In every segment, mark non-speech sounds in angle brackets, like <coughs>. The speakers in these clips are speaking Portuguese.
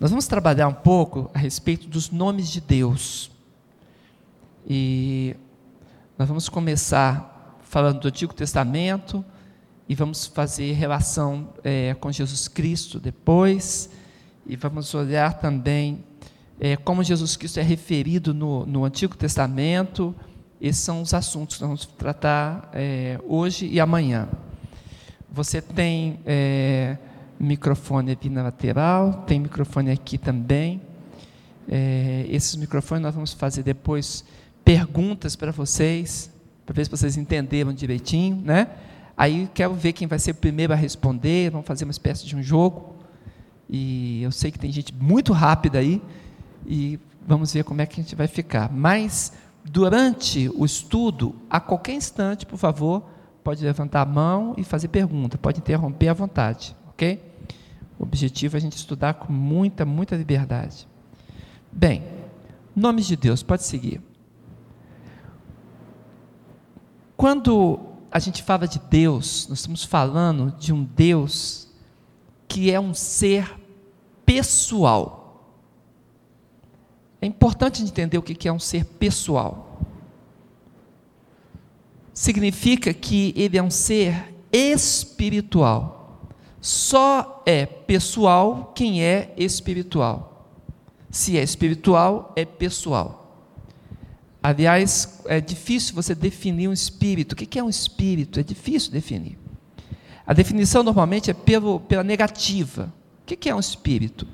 Nós vamos trabalhar um pouco a respeito dos nomes de Deus. E nós vamos começar falando do Antigo Testamento e vamos fazer relação é, com Jesus Cristo depois. E vamos olhar também é, como Jesus Cristo é referido no, no, Antigo Testamento. Esses são os assuntos que nós vamos tratar é, hoje e amanhã. Você tem é, microfone aqui na lateral, tem microfone aqui também. É, esses microfones nós vamos fazer depois perguntas para vocês, para ver se vocês entenderam direitinho, né? Aí quero ver quem vai ser o primeiro a responder, vamos fazer uma espécie de um jogo. E eu sei que tem gente muito rápida aí, e vamos ver como é que a gente vai ficar. Mas durante o estudo, a qualquer instante, por favor, pode levantar a mão e fazer pergunta, pode interromper à vontade, ok? O objetivo é a gente estudar com muita, muita liberdade. Bem, nomes de Deus, pode seguir. Quando a gente fala de Deus, nós estamos falando de um Deus que é um ser pessoal. É importante entender o que é um ser pessoal. Significa que ele é um ser espiritual. Só é pessoal quem é espiritual. Se é espiritual, é pessoal. Aliás, é difícil você definir um espírito. O que é um espírito? É difícil definir. A definição normalmente é pelo, pela negativa. O que é um espírito?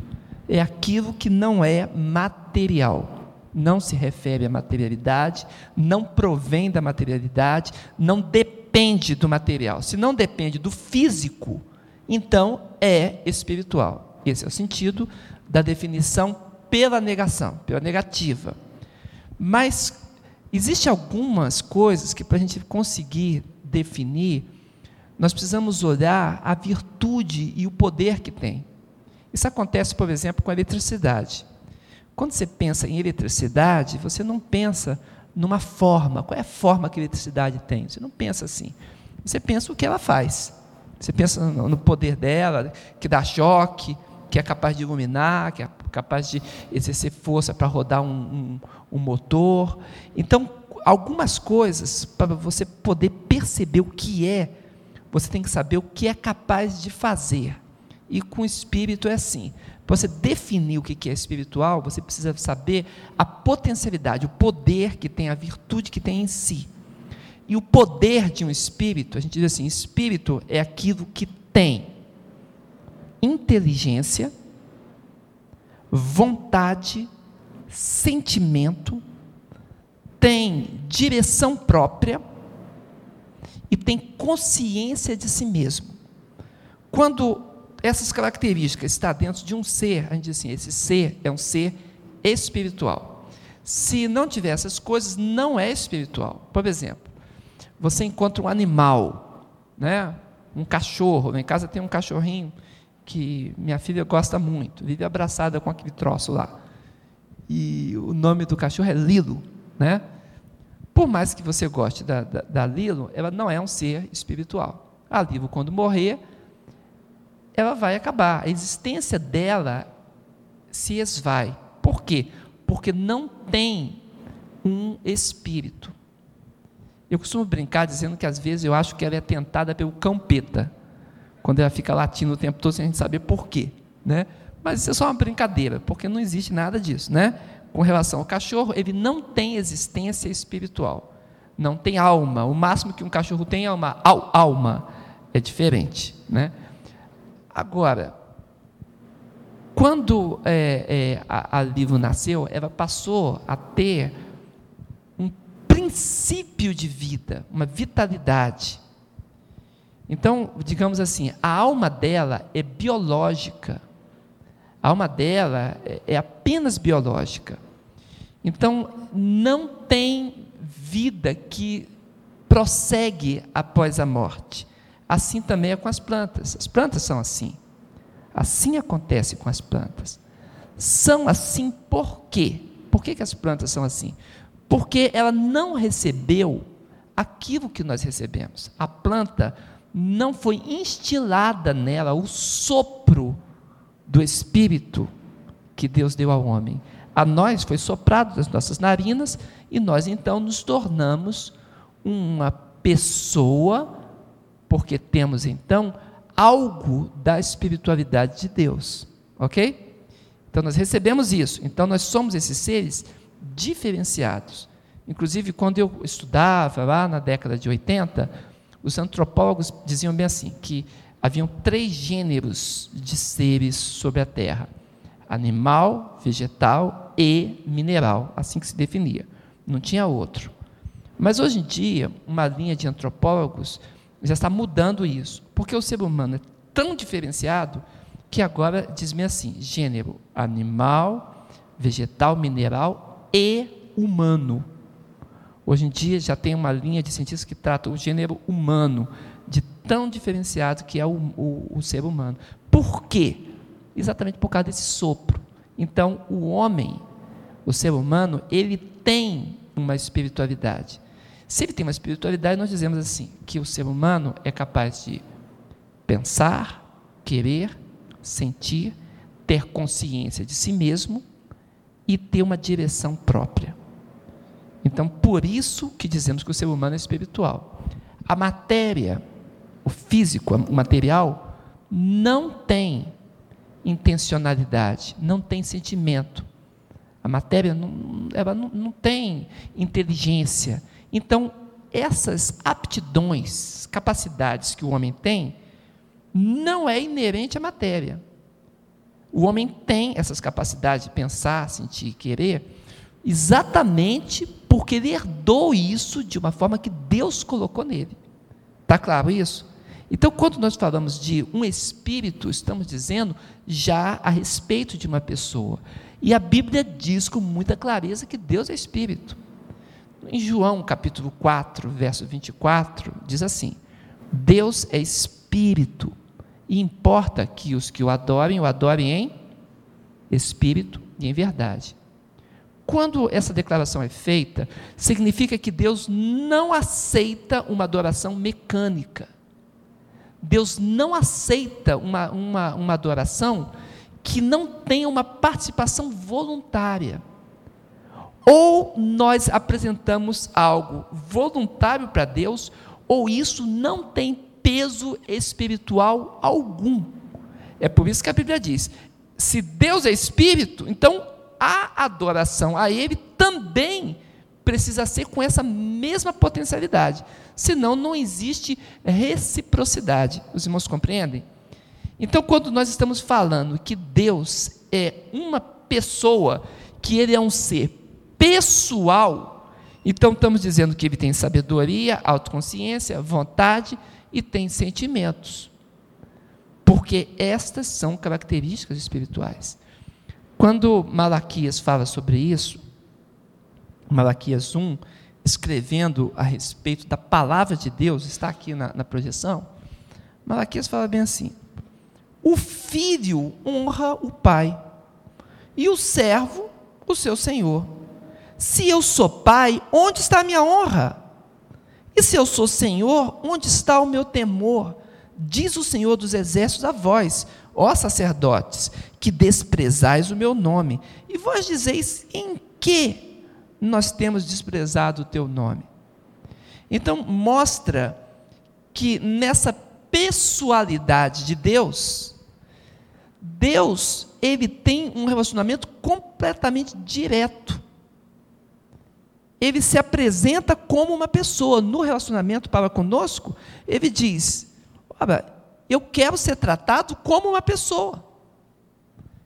É aquilo que não é material. Não se refere à materialidade, não provém da materialidade, não depende do material. Se não depende do físico, então é espiritual. Esse é o sentido da definição pela negação, pela negativa. Mas existe algumas coisas que para a gente conseguir definir, nós precisamos olhar a virtude e o poder que tem. Isso acontece, por exemplo, com a eletricidade. Quando você pensa em eletricidade, você não pensa numa forma. Qual é a forma que a eletricidade tem? Você não pensa assim. Você pensa o que ela faz. Você pensa no poder dela, que dá choque, que é capaz de iluminar, que é capaz de exercer força para rodar um, um, um motor. Então, algumas coisas, para você poder perceber o que é, você tem que saber o que é capaz de fazer. E com o espírito é assim. Para você definir o que é espiritual, você precisa saber a potencialidade, o poder que tem, a virtude que tem em si. E o poder de um espírito, a gente diz assim: espírito é aquilo que tem inteligência, vontade, sentimento, tem direção própria e tem consciência de si mesmo. Quando essas características estão dentro de um ser, a gente diz assim: esse ser é um ser espiritual. Se não tiver essas coisas, não é espiritual. Por exemplo, você encontra um animal, né? um cachorro. Em casa tem um cachorrinho que minha filha gosta muito, vive abraçada com aquele troço lá. E o nome do cachorro é Lilo. Né? Por mais que você goste da, da, da Lilo, ela não é um ser espiritual. A Lilo, quando morrer, ela vai acabar. A existência dela se esvai. Por quê? Porque não tem um espírito. Eu costumo brincar dizendo que às vezes eu acho que ela é tentada pelo campeta, quando ela fica latindo o tempo todo sem a gente saber por quê, né? Mas isso é só uma brincadeira, porque não existe nada disso, né? Com relação ao cachorro, ele não tem existência espiritual, não tem alma. O máximo que um cachorro tem é uma alma, é diferente, né? Agora, quando é, é, a, a Livro nasceu, ela passou a ter princípio de vida, uma vitalidade. Então, digamos assim, a alma dela é biológica. A alma dela é, é apenas biológica. Então, não tem vida que prossegue após a morte. Assim também é com as plantas. As plantas são assim. Assim acontece com as plantas. São assim por quê? Por que, que as plantas são assim? Porque ela não recebeu aquilo que nós recebemos. A planta não foi instilada nela o sopro do Espírito que Deus deu ao homem. A nós foi soprado das nossas narinas e nós então nos tornamos uma pessoa, porque temos então algo da espiritualidade de Deus, ok? Então nós recebemos isso, então nós somos esses seres diferenciados. Inclusive, quando eu estudava lá na década de 80, os antropólogos diziam bem assim: que haviam três gêneros de seres sobre a Terra: animal, vegetal e mineral, assim que se definia. Não tinha outro. Mas hoje em dia, uma linha de antropólogos já está mudando isso, porque o ser humano é tão diferenciado que agora diz-me assim: gênero animal, vegetal, mineral e humano. Hoje em dia já tem uma linha de cientistas que trata o gênero humano, de tão diferenciado que é o, o, o ser humano. Por quê? Exatamente por causa desse sopro. Então, o homem, o ser humano, ele tem uma espiritualidade. Se ele tem uma espiritualidade, nós dizemos assim, que o ser humano é capaz de pensar, querer, sentir, ter consciência de si mesmo e ter uma direção própria. Então, por isso que dizemos que o ser humano é espiritual. A matéria, o físico, o material, não tem intencionalidade, não tem sentimento. A matéria não, ela não, não tem inteligência. Então, essas aptidões, capacidades que o homem tem, não é inerente à matéria. O homem tem essas capacidades de pensar, sentir, querer, exatamente porque ele herdou isso de uma forma que Deus colocou nele. Está claro isso? Então, quando nós falamos de um espírito, estamos dizendo já a respeito de uma pessoa. E a Bíblia diz com muita clareza que Deus é espírito. Em João capítulo 4, verso 24, diz assim: Deus é espírito, e importa que os que o adorem, o adorem em espírito e em verdade. Quando essa declaração é feita, significa que Deus não aceita uma adoração mecânica. Deus não aceita uma, uma, uma adoração que não tenha uma participação voluntária. Ou nós apresentamos algo voluntário para Deus, ou isso não tem peso espiritual algum. É por isso que a Bíblia diz: se Deus é espírito, então a adoração a Ele também precisa ser com essa mesma potencialidade. Senão, não existe reciprocidade. Os irmãos compreendem? Então, quando nós estamos falando que Deus é uma pessoa, que Ele é um ser pessoal, então estamos dizendo que Ele tem sabedoria, autoconsciência, vontade e tem sentimentos. Porque estas são características espirituais. Quando Malaquias fala sobre isso, Malaquias 1, escrevendo a respeito da palavra de Deus, está aqui na, na projeção, Malaquias fala bem assim: o filho honra o pai, e o servo o seu senhor. Se eu sou pai, onde está a minha honra? E se eu sou senhor, onde está o meu temor? Diz o Senhor dos exércitos a vós, ó sacerdotes, que desprezais o meu nome. E vós dizeis: em que nós temos desprezado o teu nome? Então, mostra que nessa pessoalidade de Deus, Deus, ele tem um relacionamento completamente direto. Ele se apresenta como uma pessoa. No relacionamento para conosco, ele diz: Olha, eu quero ser tratado como uma pessoa.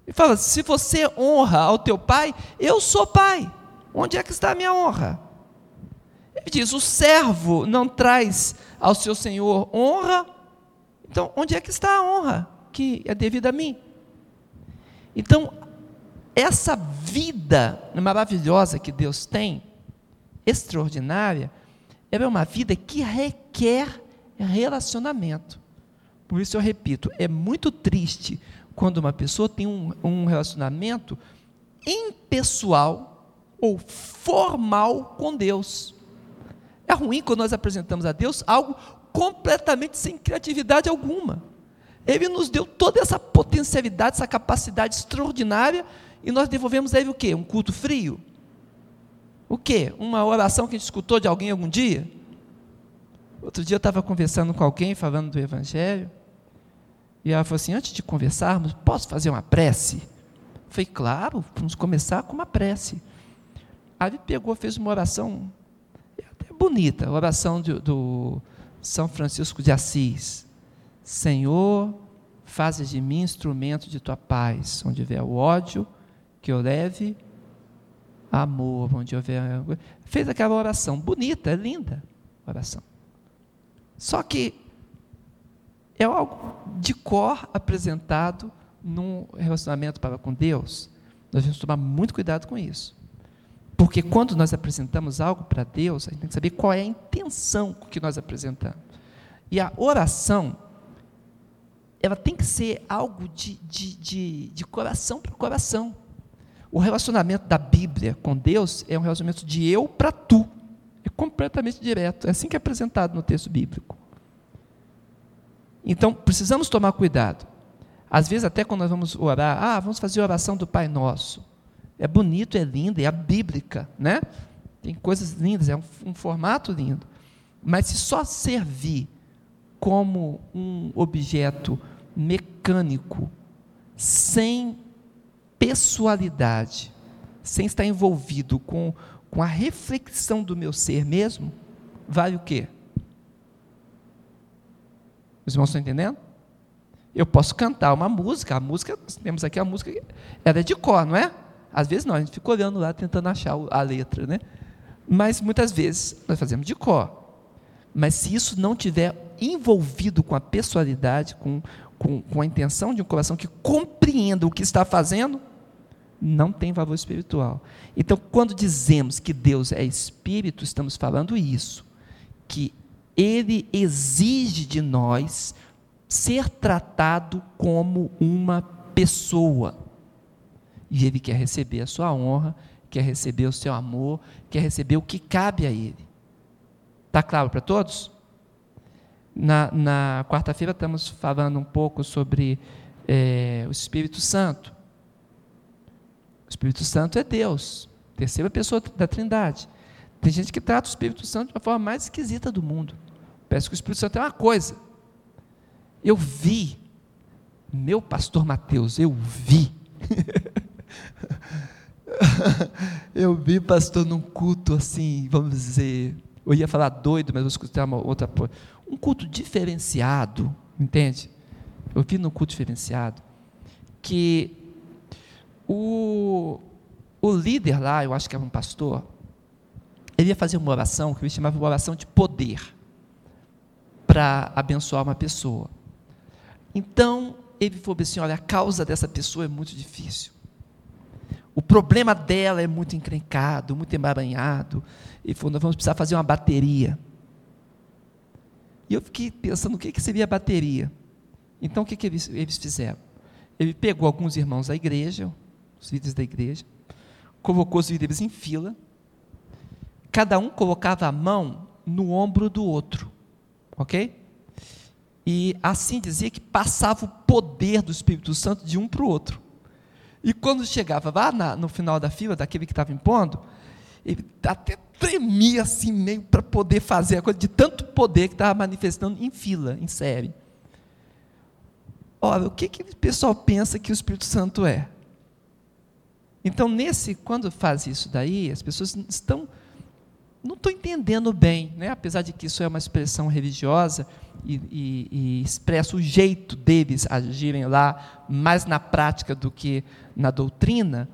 Ele fala: se você honra ao teu pai, eu sou pai. Onde é que está a minha honra? Ele diz: o servo não traz ao seu senhor honra. Então, onde é que está a honra que é devida a mim? Então, essa vida maravilhosa que Deus tem, extraordinária, ela é uma vida que requer relacionamento. Por isso eu repito, é muito triste quando uma pessoa tem um, um relacionamento impessoal ou formal com Deus. É ruim quando nós apresentamos a Deus algo completamente sem criatividade alguma. Ele nos deu toda essa potencialidade, essa capacidade extraordinária, e nós devolvemos a ele o quê? Um culto frio? O quê? Uma oração que a gente escutou de alguém algum dia? Outro dia eu estava conversando com alguém, falando do Evangelho, e ela falou assim: antes de conversarmos, posso fazer uma prece? Falei, claro, vamos começar com uma prece. Aí ele pegou, fez uma oração até bonita, a oração do, do São Francisco de Assis. Senhor, fazes de mim instrumento de tua paz, onde houver o ódio, que eu leve amor, onde houver. Fez aquela oração bonita, linda oração. Só que é algo de cor apresentado num relacionamento para com Deus. Nós temos que tomar muito cuidado com isso. Porque quando nós apresentamos algo para Deus, a gente tem que saber qual é a intenção que nós apresentamos. E a oração, ela tem que ser algo de, de, de, de coração para coração. O relacionamento da Bíblia com Deus é um relacionamento de eu para tu. É completamente direto. É assim que é apresentado no texto bíblico. Então, precisamos tomar cuidado. Às vezes, até quando nós vamos orar, ah, vamos fazer a oração do Pai Nosso. É bonito, é lindo, é a bíblica, né? Tem coisas lindas, é um, um formato lindo. Mas se só servir como um objeto mecânico, sem pessoalidade, sem estar envolvido com, com a reflexão do meu ser mesmo, vale o quê? Os irmãos estão entendendo? Eu posso cantar uma música, a música, temos aqui a música, ela é de cor, não é? Às vezes não, a gente fica olhando lá tentando achar a letra, né? Mas muitas vezes nós fazemos de cor. Mas se isso não tiver envolvido com a pessoalidade, com, com, com a intenção de um coração que compreenda o que está fazendo, não tem valor espiritual. Então, quando dizemos que Deus é espírito, estamos falando isso, que ele exige de nós ser tratado como uma pessoa. E ele quer receber a sua honra, quer receber o seu amor, quer receber o que cabe a ele. Está claro para todos? Na, na quarta-feira estamos falando um pouco sobre é, o Espírito Santo. O Espírito Santo é Deus, terceira pessoa da Trindade. Tem gente que trata o Espírito Santo de uma forma mais esquisita do mundo. Parece que o Espírito Santo é uma coisa. Eu vi, meu pastor Mateus, eu vi. <laughs> eu vi pastor num culto assim, vamos dizer, eu ia falar doido, mas vou escutar uma outra um culto diferenciado, entende? Eu vi num culto diferenciado que o, o líder lá, eu acho que era um pastor, ele ia fazer uma oração que ele chamava de oração de poder para abençoar uma pessoa. Então, ele falou assim: olha, a causa dessa pessoa é muito difícil. O problema dela é muito encrencado, muito emaranhado. Ele falou: nós vamos precisar fazer uma bateria. E eu fiquei pensando o que, que seria a bateria. Então, o que, que eles, eles fizeram? Ele pegou alguns irmãos da igreja, os líderes da igreja, colocou os líderes em fila, cada um colocava a mão no ombro do outro, ok? E assim dizia que passava o poder do Espírito Santo de um para o outro. E quando chegava lá na, no final da fila, daquele que estava impondo, ele até tremia assim, meio para poder fazer a coisa, de tanto poder que estava manifestando em fila, em série. Ora, o que, que o pessoal pensa que o Espírito Santo é? Então, nesse, quando faz isso daí, as pessoas estão não estão entendendo bem, né? apesar de que isso é uma expressão religiosa e, e, e, expressa o jeito deles agirem lá mais na prática do que na doutrina,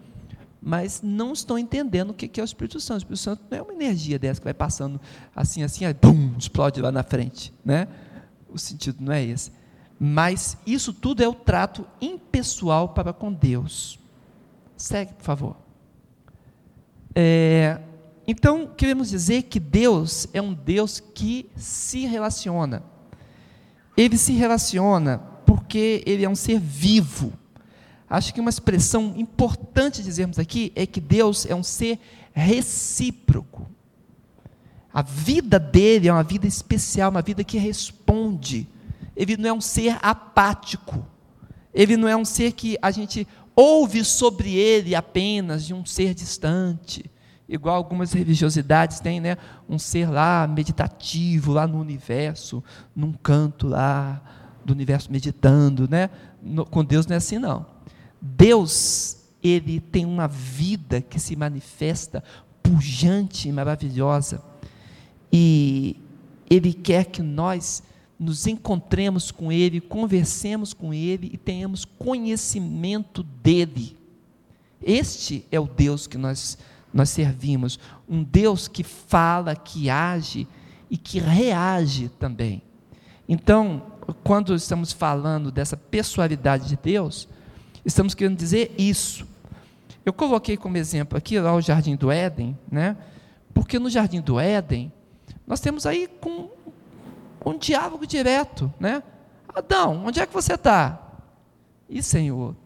mas não estão entendendo o que é o Espírito Santo. O Espírito Santo não é uma energia dessa que vai passando assim, assim, aí, bum, explode lá na frente. Né? O sentido não é esse. Mas isso tudo é o trato impessoal para com Deus. Segue, por favor. É, então, queremos dizer que Deus é um Deus que se relaciona. Ele se relaciona porque ele é um ser vivo. Acho que uma expressão importante dizermos aqui é que Deus é um ser recíproco. A vida dele é uma vida especial, uma vida que responde. Ele não é um ser apático. Ele não é um ser que a gente ouve sobre ele apenas de um ser distante, igual algumas religiosidades têm, né? Um ser lá meditativo, lá no universo, num canto lá do universo meditando, né? No, com Deus não é assim não. Deus, ele tem uma vida que se manifesta pujante e maravilhosa. E ele quer que nós nos encontremos com Ele, conversemos com Ele e tenhamos conhecimento dEle. Este é o Deus que nós, nós servimos, um Deus que fala, que age e que reage também. Então, quando estamos falando dessa pessoalidade de Deus, estamos querendo dizer isso. Eu coloquei como exemplo aqui lá o Jardim do Éden, né? Porque no Jardim do Éden, nós temos aí com um diálogo direto, né? Adão, onde é que você está? E Senhor,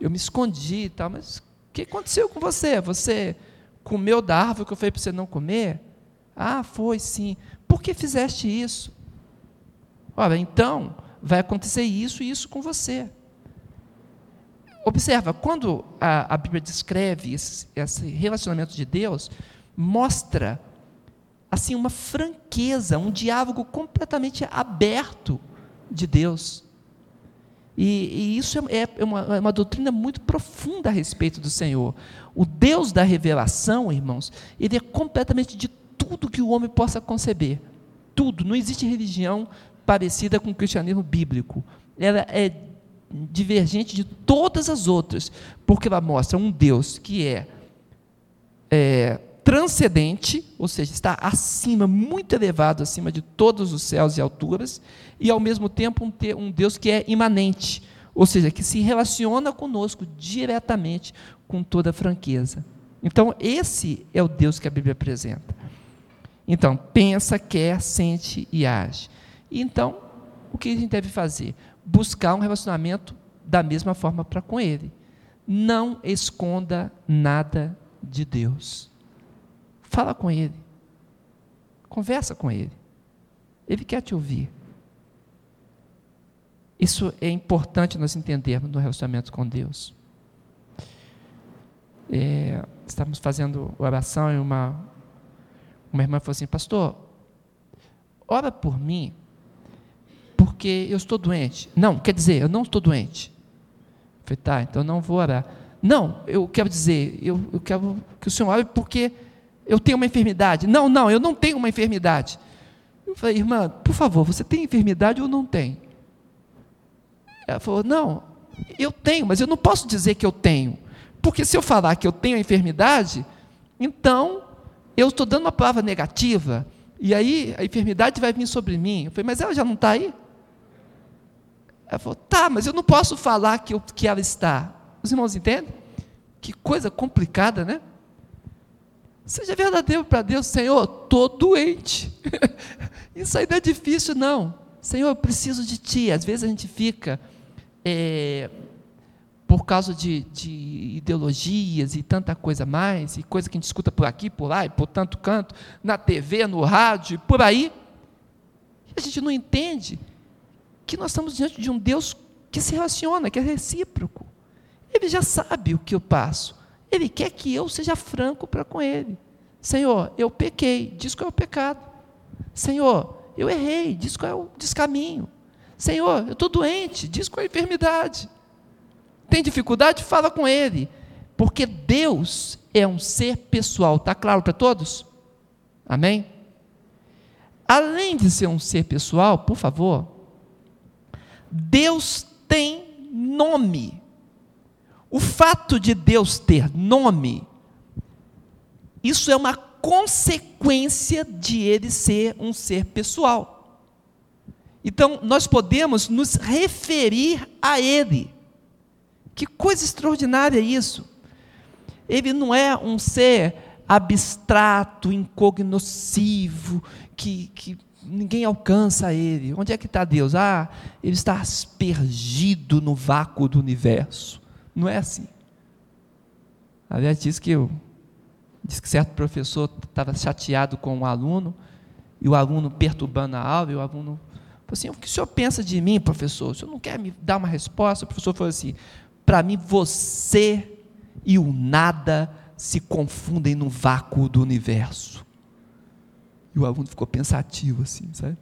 eu me escondi e tal, mas o que aconteceu com você? Você comeu da árvore que eu falei para você não comer? Ah, foi sim. Por que fizeste isso? Olha, então vai acontecer isso e isso com você. Observa, quando a, a Bíblia descreve esse, esse relacionamento de Deus, mostra assim uma franqueza, um diálogo completamente aberto de Deus. E, e isso é, é, uma, é uma doutrina muito profunda a respeito do Senhor. O Deus da revelação, irmãos, ele é completamente de tudo que o homem possa conceber. Tudo. Não existe religião parecida com o cristianismo bíblico. Ela é divergente de todas as outras, porque ela mostra um Deus que é, é transcendente, ou seja, está acima, muito elevado, acima de todos os céus e alturas, e ao mesmo tempo um, um Deus que é imanente, ou seja, que se relaciona conosco diretamente, com toda franqueza. Então, esse é o Deus que a Bíblia apresenta. Então, pensa, quer, sente e age. Então, o que a gente deve fazer? Buscar um relacionamento da mesma forma para com Ele. Não esconda nada de Deus. Fala com Ele. Conversa com Ele. Ele quer te ouvir. Isso é importante nós entendermos no relacionamento com Deus. É, estávamos fazendo oração e uma, uma irmã falou assim: Pastor, ora por mim, porque eu estou doente. Não, quer dizer, eu não estou doente. Eu falei, tá, então não vou orar. Não, eu quero dizer, eu, eu quero que o Senhor ore porque eu tenho uma enfermidade. Não, não, eu não tenho uma enfermidade. Eu falei, irmã, por favor, você tem enfermidade ou não tem? Ela falou, não, eu tenho, mas eu não posso dizer que eu tenho. Porque se eu falar que eu tenho a enfermidade, então eu estou dando uma palavra negativa, e aí a enfermidade vai vir sobre mim. Eu falei, mas ela já não está aí? Ela falou, tá, mas eu não posso falar que, eu, que ela está. Os irmãos entendem? Que coisa complicada, né? Seja verdadeiro para Deus, Senhor, estou doente. <laughs> Isso não é difícil, não. Senhor, eu preciso de Ti. Às vezes a gente fica, é, por causa de, de, ideologias e tanta coisa mais, e coisa que a gente escuta por aqui, por lá, e por tanto canto, na TV, no rádio, e por aí, e a gente não entende que nós estamos diante de um Deus que se relaciona, que é recíproco. Ele já sabe o que eu passo. Ele quer que eu seja franco para com Ele. Senhor, eu pequei, diz qual é o pecado. Senhor, eu errei, diz qual é o descaminho. Senhor, eu estou doente, diz qual é a enfermidade. Tem dificuldade? Fala com Ele. Porque Deus é um ser pessoal, está claro para todos? Amém? Além de ser um ser pessoal, por favor, Deus tem nome. O fato de Deus ter nome, isso é uma consequência de ele ser um ser pessoal. Então, nós podemos nos referir a ele. Que coisa extraordinária isso! Ele não é um ser abstrato, incognoscivo, que, que ninguém alcança ele. Onde é que está Deus? Ah, ele está aspergido no vácuo do universo. Não é assim. Aliás, diz que, eu, diz que certo professor estava chateado com um aluno, e o aluno perturbando a aula, e o aluno falou assim: O que o senhor pensa de mim, professor? O senhor não quer me dar uma resposta? O professor falou assim: para mim você e o nada se confundem no vácuo do universo. O aluno ficou pensativo assim, sabe?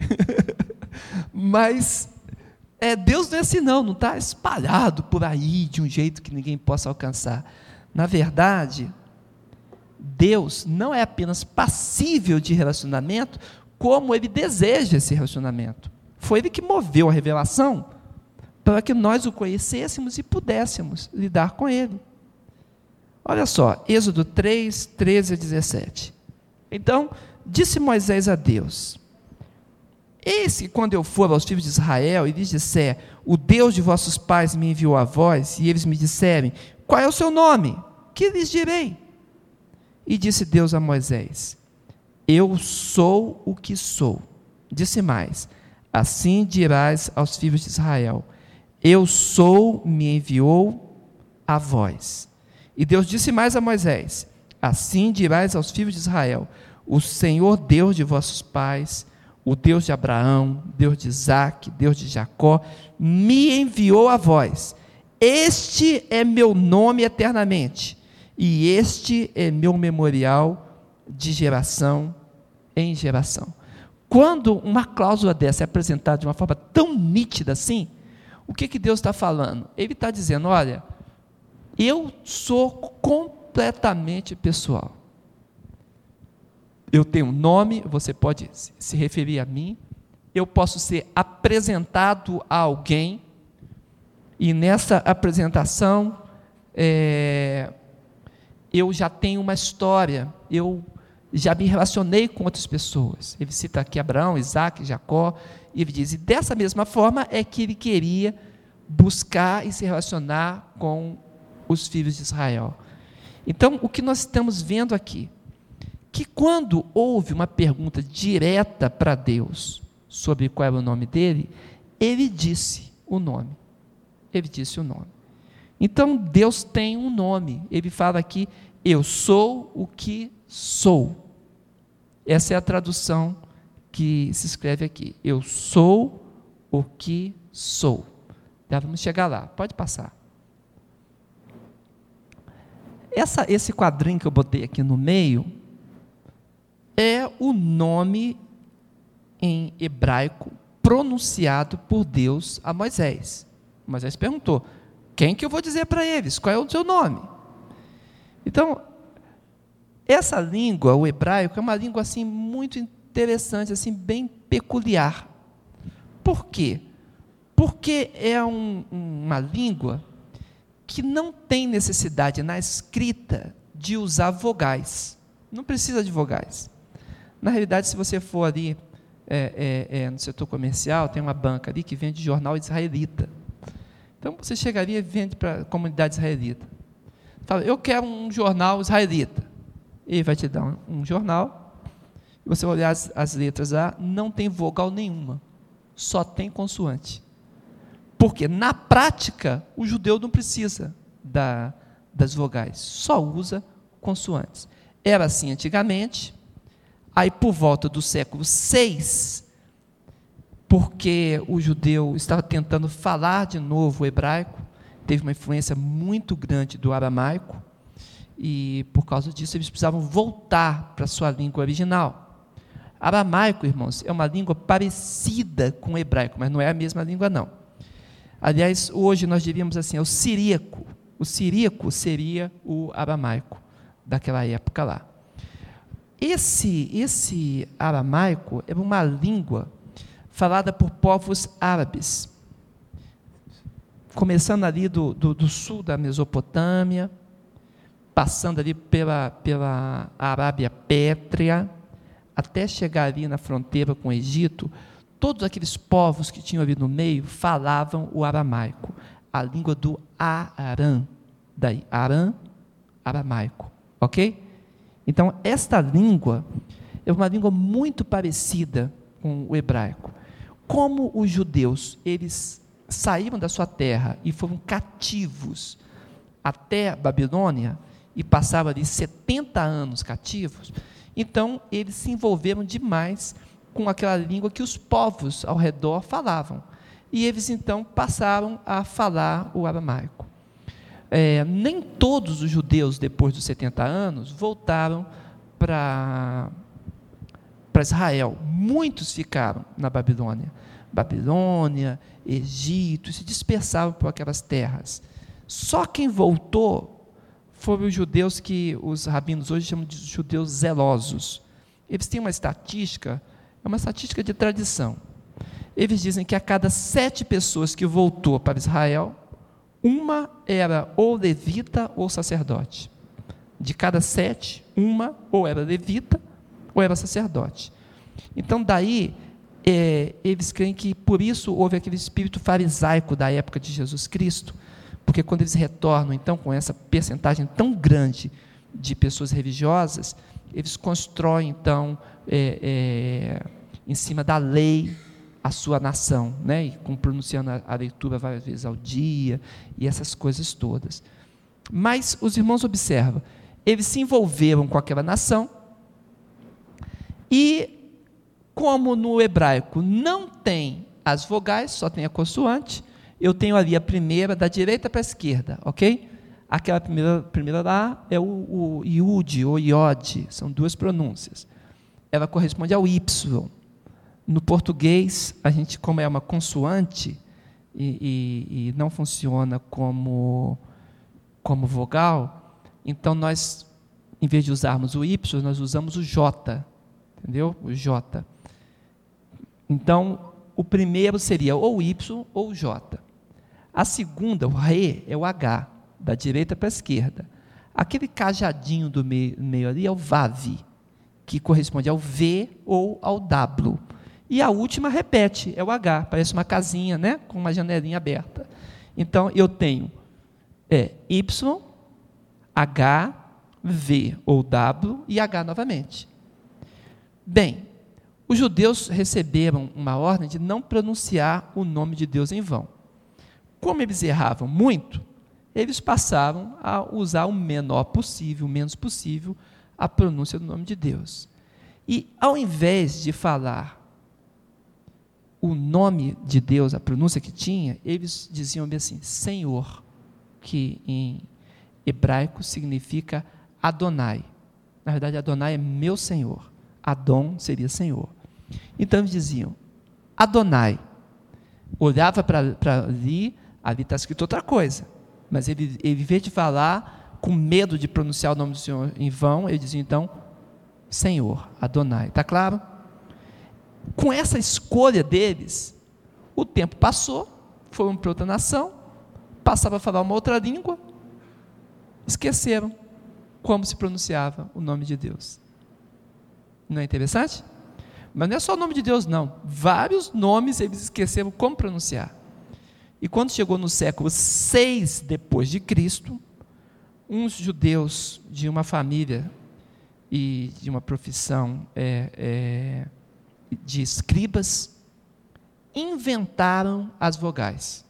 <laughs> Mas é, Deus não é assim não, não está espalhado por aí de um jeito que ninguém possa alcançar. Na verdade, Deus não é apenas passível de relacionamento, como Ele deseja esse relacionamento. Foi Ele que moveu a revelação para que nós o conhecêssemos e pudéssemos lidar com Ele. Olha só, Êxodo 3, 13 a 17. Então, disse Moisés a Deus: Eis que quando eu for aos filhos de Israel e lhes disser, o Deus de vossos pais me enviou a vós, e eles me disserem, qual é o seu nome? Que lhes direi? E disse Deus a Moisés: Eu sou o que sou. Disse mais: Assim dirás aos filhos de Israel: Eu sou, me enviou a vós. E Deus disse mais a Moisés: Assim dirás aos filhos de Israel: O Senhor Deus de vossos pais, o Deus de Abraão, Deus de Isaac, Deus de Jacó, me enviou a vós. Este é meu nome eternamente, e este é meu memorial de geração em geração. Quando uma cláusula dessa é apresentada de uma forma tão nítida assim, o que, que Deus está falando? Ele está dizendo: olha, eu sou completamente pessoal. Eu tenho um nome, você pode se referir a mim. Eu posso ser apresentado a alguém, e nessa apresentação, é, eu já tenho uma história, eu já me relacionei com outras pessoas. Ele cita aqui Abraão, Isaac, Jacó, e ele diz: e dessa mesma forma é que ele queria buscar e se relacionar com os filhos de Israel. Então, o que nós estamos vendo aqui? Que quando houve uma pergunta direta para Deus sobre qual era o nome dele, ele disse o nome. Ele disse o nome. Então, Deus tem um nome. Ele fala aqui: Eu sou o que sou. Essa é a tradução que se escreve aqui. Eu sou o que sou. Já vamos chegar lá. Pode passar. Essa, esse quadrinho que eu botei aqui no meio é o nome em hebraico pronunciado por Deus a Moisés. Moisés perguntou: quem que eu vou dizer para eles? Qual é o seu nome? Então, essa língua, o hebraico, é uma língua assim muito interessante, assim bem peculiar. Por quê? Porque é um, uma língua que não tem necessidade na escrita de usar vogais. Não precisa de vogais. Na realidade, se você for ali é, é, é, no setor comercial, tem uma banca ali que vende jornal israelita. Então você chegaria e vende para a comunidade israelita. Fala, eu quero um jornal israelita. Ele vai te dar um, um jornal, e você olhar as, as letras lá, não tem vogal nenhuma, só tem consoante. Porque na prática o judeu não precisa da, das vogais, só usa consoantes. Era assim antigamente, aí por volta do século VI, porque o judeu estava tentando falar de novo o hebraico, teve uma influência muito grande do aramaico, e por causa disso eles precisavam voltar para a sua língua original. Aramaico, irmãos, é uma língua parecida com o hebraico, mas não é a mesma língua, não. Aliás, hoje nós diríamos assim, é o siríaco. O siríaco seria o aramaico daquela época lá. Esse, esse aramaico é uma língua falada por povos árabes, começando ali do, do, do sul da Mesopotâmia, passando ali pela, pela Arábia Pétrea, até chegar ali na fronteira com o Egito, todos aqueles povos que tinham ali no meio falavam o aramaico, a língua do Arã, daí Arã, aramaico, ok? Então esta língua é uma língua muito parecida com o hebraico. Como os judeus eles saíram da sua terra e foram cativos até Babilônia e passaram ali 70 anos cativos, então eles se envolveram demais com aquela língua que os povos ao redor falavam. E eles então passaram a falar o aramaico. É, nem todos os judeus, depois dos 70 anos, voltaram para Israel. Muitos ficaram na Babilônia. Babilônia, Egito, se dispersavam por aquelas terras. Só quem voltou foram os judeus que os rabinos hoje chamam de judeus zelosos. Eles têm uma estatística, é uma estatística de tradição. Eles dizem que a cada sete pessoas que voltou para Israel, uma era ou levita ou sacerdote. De cada sete, uma ou era levita ou era sacerdote. Então, daí, é, eles creem que por isso houve aquele espírito farisaico da época de Jesus Cristo, porque quando eles retornam, então, com essa percentagem tão grande de pessoas religiosas, eles constroem, então, é, é, em cima da lei, a sua nação, né? E pronunciando a, a leitura várias vezes ao dia e essas coisas todas. Mas os irmãos observam, eles se envolveram com aquela nação e como no hebraico não tem as vogais, só tem a consoante, eu tenho ali a primeira da direita para a esquerda, ok? Aquela primeira, primeira lá é o, o iud ou iod, são duas pronúncias. Ela corresponde ao y. No português, a gente, como é uma consoante e, e, e não funciona como, como vogal, então nós, em vez de usarmos o Y, nós usamos o J, entendeu? O J. Então, o primeiro seria ou Y ou J. A segunda, o Re, é o H, da direita para a esquerda. Aquele cajadinho do meio, meio ali é o VAV, que corresponde ao V ou ao W. E a última repete, é o H, parece uma casinha, né? Com uma janelinha aberta. Então eu tenho é, Y, H, V ou W e H novamente. Bem, os judeus receberam uma ordem de não pronunciar o nome de Deus em vão. Como eles erravam muito, eles passaram a usar o menor possível, o menos possível, a pronúncia do nome de Deus. E ao invés de falar o nome de Deus, a pronúncia que tinha, eles diziam assim, Senhor, que em hebraico significa Adonai. Na verdade, Adonai é meu Senhor. Adon seria Senhor. Então eles diziam, Adonai. Olhava para ali, ali está escrito outra coisa. Mas ele, ele, em vez de falar com medo de pronunciar o nome do Senhor em vão, ele dizia então, Senhor, Adonai. Está claro? Com essa escolha deles, o tempo passou, foram para outra nação, passaram a falar uma outra língua, esqueceram como se pronunciava o nome de Deus. Não é interessante? Mas não é só o nome de Deus, não. Vários nomes eles esqueceram como pronunciar. E quando chegou no século 6 depois de Cristo, uns judeus de uma família e de uma profissão é, é, de escribas inventaram as vogais.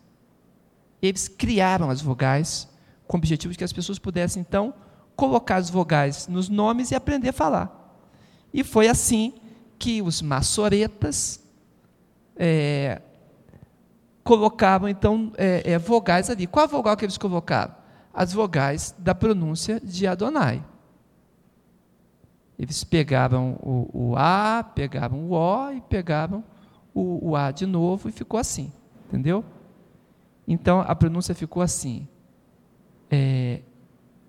Eles criaram as vogais com o objetivo de que as pessoas pudessem, então, colocar as vogais nos nomes e aprender a falar. E foi assim que os maçoretas é, colocavam, então, é, é, vogais ali. Qual a vogal que eles colocaram? As vogais da pronúncia de Adonai. Eles pegavam o, o A, pegavam o O e pegavam o, o, A de novo e ficou assim, entendeu? Então a pronúncia ficou assim: é,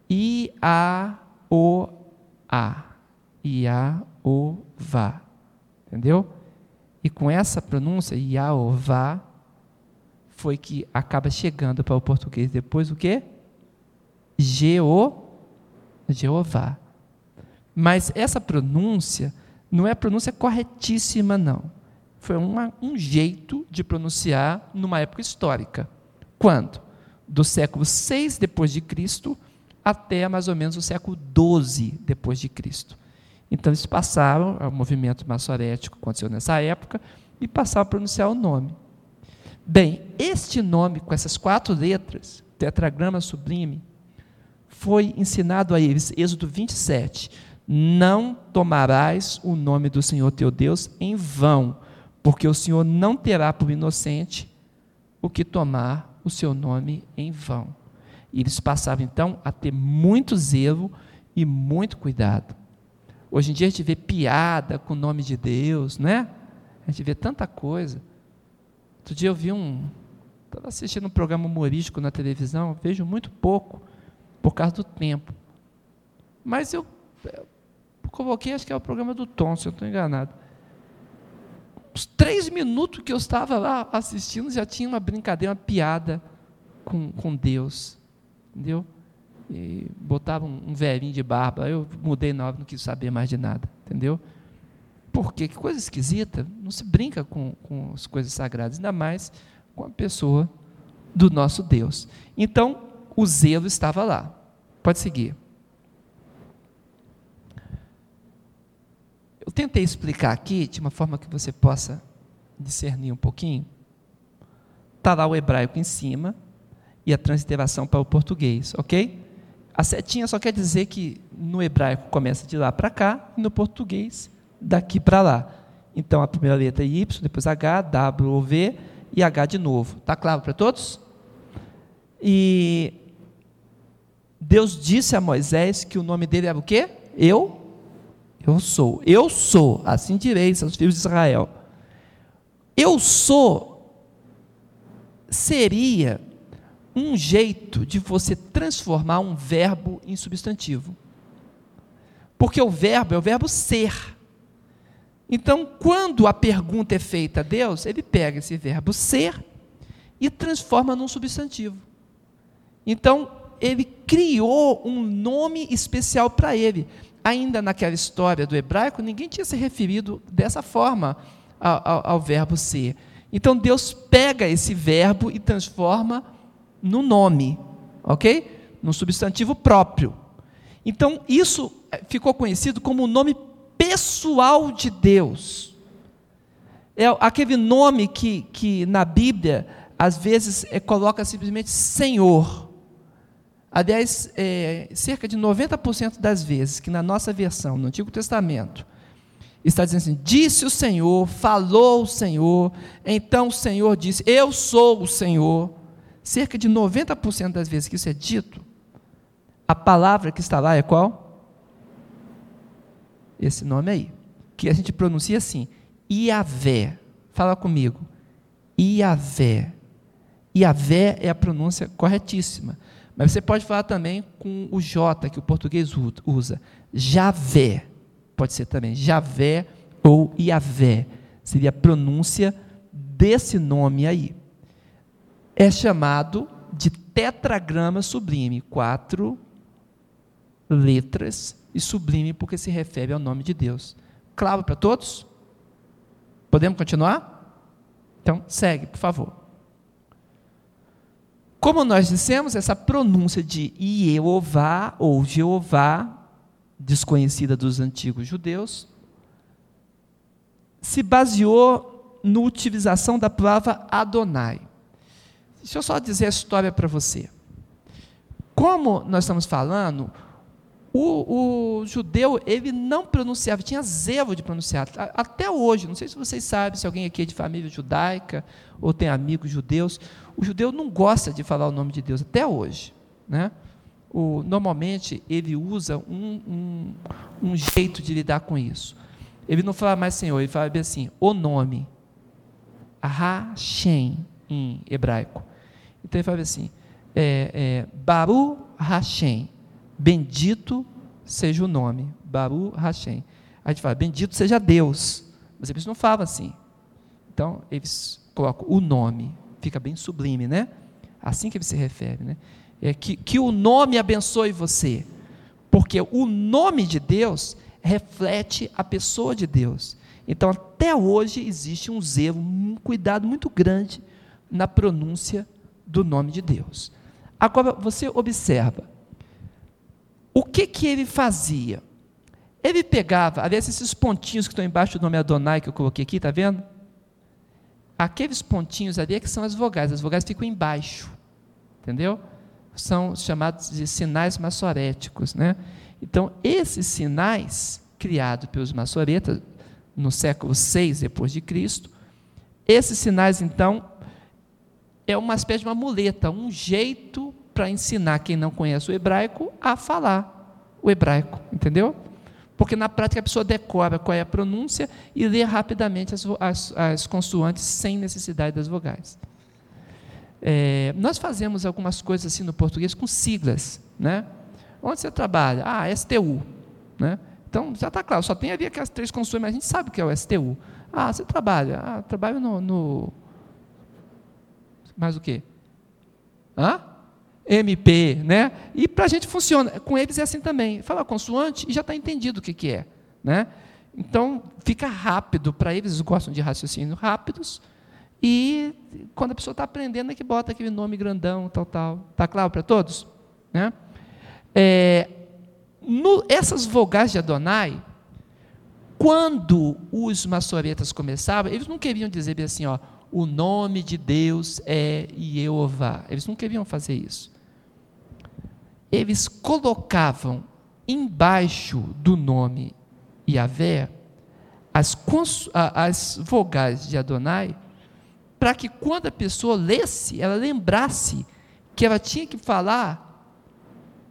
I, A, O, A. I, A, O, Vá. Entendeu? E com essa pronúncia, I, A, O, Vá, foi que acaba chegando para o português depois o quê? Geo, Jeová. Mas essa pronúncia não é a pronúncia corretíssima, não. Foi uma, um jeito de pronunciar numa época histórica. Quando? Do século 6 depois de Cristo até mais ou menos o século 12 depois de Cristo. Então eles passaram, o movimento maçorético aconteceu nessa época, e passaram a pronunciar o nome. Bem, este nome, com essas quatro letras, tetragrama sublime, foi ensinado a eles, Êxodo 27, não tomarás o nome do Senhor teu Deus em vão, porque o Senhor não terá por inocente o que tomar o seu nome em vão. E eles passavam então a ter muito zelo e muito cuidado. Hoje em dia a gente vê piada com o nome de Deus, né? A gente vê tanta coisa. Outro dia eu vi um. Estava assistindo um programa humorístico na televisão, vejo muito pouco, por causa do tempo. Mas eu, eu coloquei, acho que é o programa do Tom, se eu estou enganado. Os três minutos que eu estava lá assistindo, já tinha uma brincadeira, uma piada com, com Deus. Entendeu? E botava um, um velhinho de barba. Eu mudei na não quis saber mais de nada. Entendeu? Porque que coisa esquisita. Não se brinca com, com as coisas sagradas, ainda mais com a pessoa do nosso Deus. Então, o zelo estava lá. Pode seguir. Eu tentei explicar aqui de uma forma que você possa discernir um pouquinho. Está lá o hebraico em cima e a transliteração para o português, ok? A setinha só quer dizer que no hebraico começa de lá para cá e no português daqui para lá. Então a primeira letra é Y, depois H, W V e H de novo. Está claro para todos? E Deus disse a Moisés que o nome dele era o quê? Eu eu sou. Eu sou. Assim direis aos filhos de Israel. Eu sou seria um jeito de você transformar um verbo em substantivo. Porque o verbo é o verbo ser. Então, quando a pergunta é feita a Deus, ele pega esse verbo ser e transforma num substantivo. Então, ele criou um nome especial para ele ainda naquela história do hebraico, ninguém tinha se referido dessa forma ao, ao, ao verbo ser. Então Deus pega esse verbo e transforma no nome, ok? No substantivo próprio. Então isso eh, ficou conhecido como o nome pessoal de Deus. É aquele nome que, que na Bíblia às vezes é, coloca simplesmente Senhor. Aliás, é, cerca de 90% das vezes que na nossa versão, no Antigo Testamento, está dizendo assim: disse o Senhor, falou o Senhor, então o Senhor disse, eu sou o Senhor. Cerca de 90% das vezes que isso é dito, a palavra que está lá é qual? Esse nome aí, que a gente pronuncia assim, Iavé. Fala comigo. Iavé. Iavé é a pronúncia corretíssima. Mas você pode falar também com o J, que o português usa. Javé. Pode ser também Javé ou Iavé. Seria a pronúncia desse nome aí. É chamado de tetragrama sublime. Quatro letras e sublime porque se refere ao nome de Deus. Claro para todos? Podemos continuar? Então, segue, por favor. Como nós dissemos, essa pronúncia de Jeová ou Jeová, desconhecida dos antigos judeus, se baseou na utilização da palavra Adonai. Deixa eu só dizer a história para você. Como nós estamos falando, o, o, judeu, ele não pronunciava, tinha zelo de pronunciar. Até hoje, não sei se vocês sabem, se alguém aqui é de família judaica ou tem amigos judeus, o judeu não gosta de falar o nome de Deus, até hoje. Né? O, normalmente, ele usa um, um, um, jeito de lidar com isso. Ele não fala mais Senhor, ele fala assim, o nome. Hashem, em hebraico. Então ele fala assim, é, é, Baru Hashem Bendito seja o nome, Baru Hashem. A gente fala, bendito seja Deus. Mas eles não falam assim. Então, eles colocam o nome, fica bem sublime, né? Assim que ele se refere, né? É que, que o nome abençoe você. Porque o nome de Deus reflete a pessoa de Deus. Então, até hoje existe um zelo, um cuidado muito grande na pronúncia do nome de Deus. Agora, você observa, o que, que ele fazia? Ele pegava, aliás, esses pontinhos que estão embaixo do nome Adonai que eu coloquei aqui, está vendo? Aqueles pontinhos ali é que são as vogais, as vogais ficam embaixo, entendeu? São chamados de sinais maçoréticos, né? Então, esses sinais, criados pelos maçoretas no século VI depois de Cristo, esses sinais, então, é uma espécie de uma muleta, um jeito para ensinar quem não conhece o hebraico a falar o hebraico, entendeu? Porque na prática a pessoa decora qual é a pronúncia e lê rapidamente as, as, as consoantes sem necessidade das vogais. É, nós fazemos algumas coisas assim no português com siglas, né? Onde você trabalha? Ah, STU, né? Então já está claro, só tem ali aquelas três consoantes, mas a gente sabe o que é o STU. Ah, você trabalha? Ah, trabalho no, no... mais o quê? Hã? MP, né? E para a gente funciona. Com eles é assim também. Fala consoante e já está entendido o que, que é, né? Então fica rápido para eles. Eles gostam de raciocínio rápidos. E quando a pessoa está aprendendo é que bota aquele nome grandão, tal, tal. Tá claro para todos, né? É, no, essas vogais de Adonai, quando os maçoretas começavam, eles não queriam dizer assim, ó, o nome de Deus é Jeová. Eles não queriam fazer isso. Eles colocavam embaixo do nome Yahvé as, as vogais de Adonai, para que quando a pessoa lesse, ela lembrasse que ela tinha que falar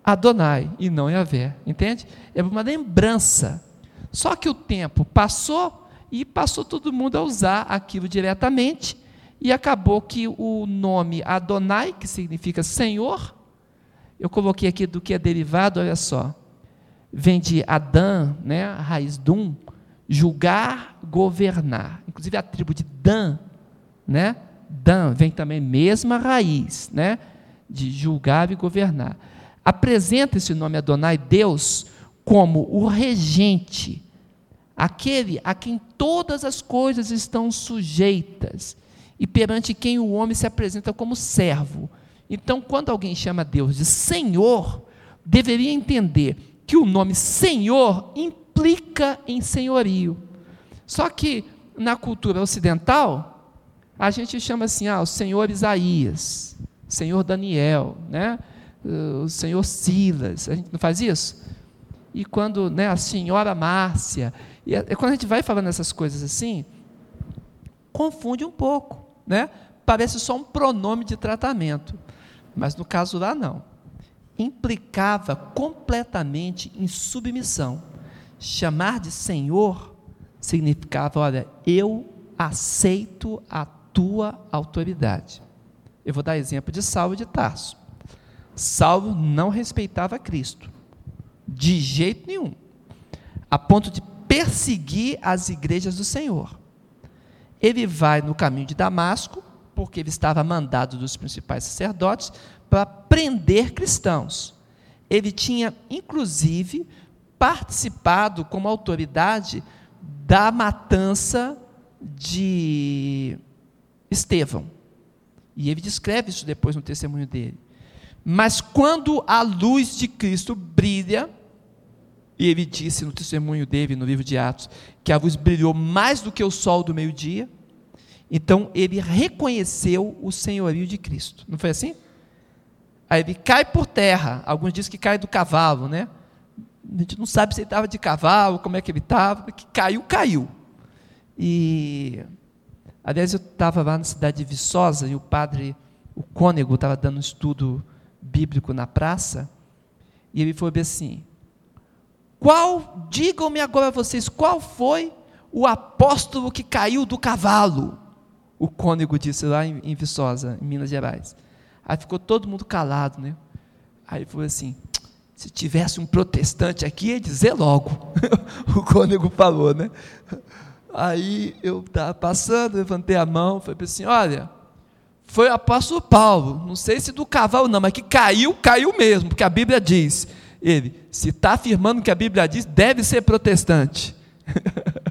Adonai e não Yahvé, entende? É uma lembrança. Só que o tempo passou e passou todo mundo a usar aquilo diretamente, e acabou que o nome Adonai, que significa Senhor, eu coloquei aqui do que é derivado, olha só, vem de Adã, né, a raiz Dum, julgar, governar. Inclusive a tribo de Dan, né? Dan vem também mesma raiz, né? De julgar e governar. Apresenta esse nome Adonai, Deus, como o regente, aquele a quem todas as coisas estão sujeitas e perante quem o homem se apresenta como servo. Então, quando alguém chama Deus de Senhor, deveria entender que o nome Senhor implica em senhorio. Só que na cultura ocidental, a gente chama assim, ah, o Senhor Isaías, Senhor Daniel, né? o Senhor Silas, a gente não faz isso? E quando né, a senhora Márcia, e é, quando a gente vai falando essas coisas assim, confunde um pouco, né? Parece só um pronome de tratamento, mas no caso lá não. Implicava completamente em submissão. Chamar de Senhor significava, olha, eu aceito a tua autoridade. Eu vou dar exemplo de Saulo de Tarso. Saulo não respeitava Cristo, de jeito nenhum, a ponto de perseguir as igrejas do Senhor. Ele vai no caminho de Damasco, porque ele estava mandado dos principais sacerdotes para prender cristãos. Ele tinha, inclusive, participado como autoridade da matança de Estevão. E ele descreve isso depois no testemunho dele. Mas quando a luz de Cristo brilha, e ele disse no testemunho dele, no livro de Atos, que a luz brilhou mais do que o sol do meio-dia. Então ele reconheceu o senhorio de Cristo. Não foi assim? Aí ele cai por terra. Alguns dizem que cai do cavalo, né? A gente não sabe se ele estava de cavalo, como é que ele estava. Que caiu, caiu. E, aliás, eu estava lá na cidade de Viçosa e o padre, o cônego, estava dando um estudo bíblico na praça. E ele falou assim: qual, digam-me agora vocês, qual foi o apóstolo que caiu do cavalo? O cônego disse lá em, em Viçosa, em Minas Gerais. Aí ficou todo mundo calado, né? Aí falou assim: se tivesse um protestante aqui, ia dizer logo. <laughs> o cônego falou, né? Aí eu estava passando, levantei a mão, falei assim: olha, foi o apóstolo Paulo, não sei se do cavalo não, mas que caiu, caiu mesmo, porque a Bíblia diz ele, se está afirmando que a Bíblia diz, deve ser protestante. <laughs>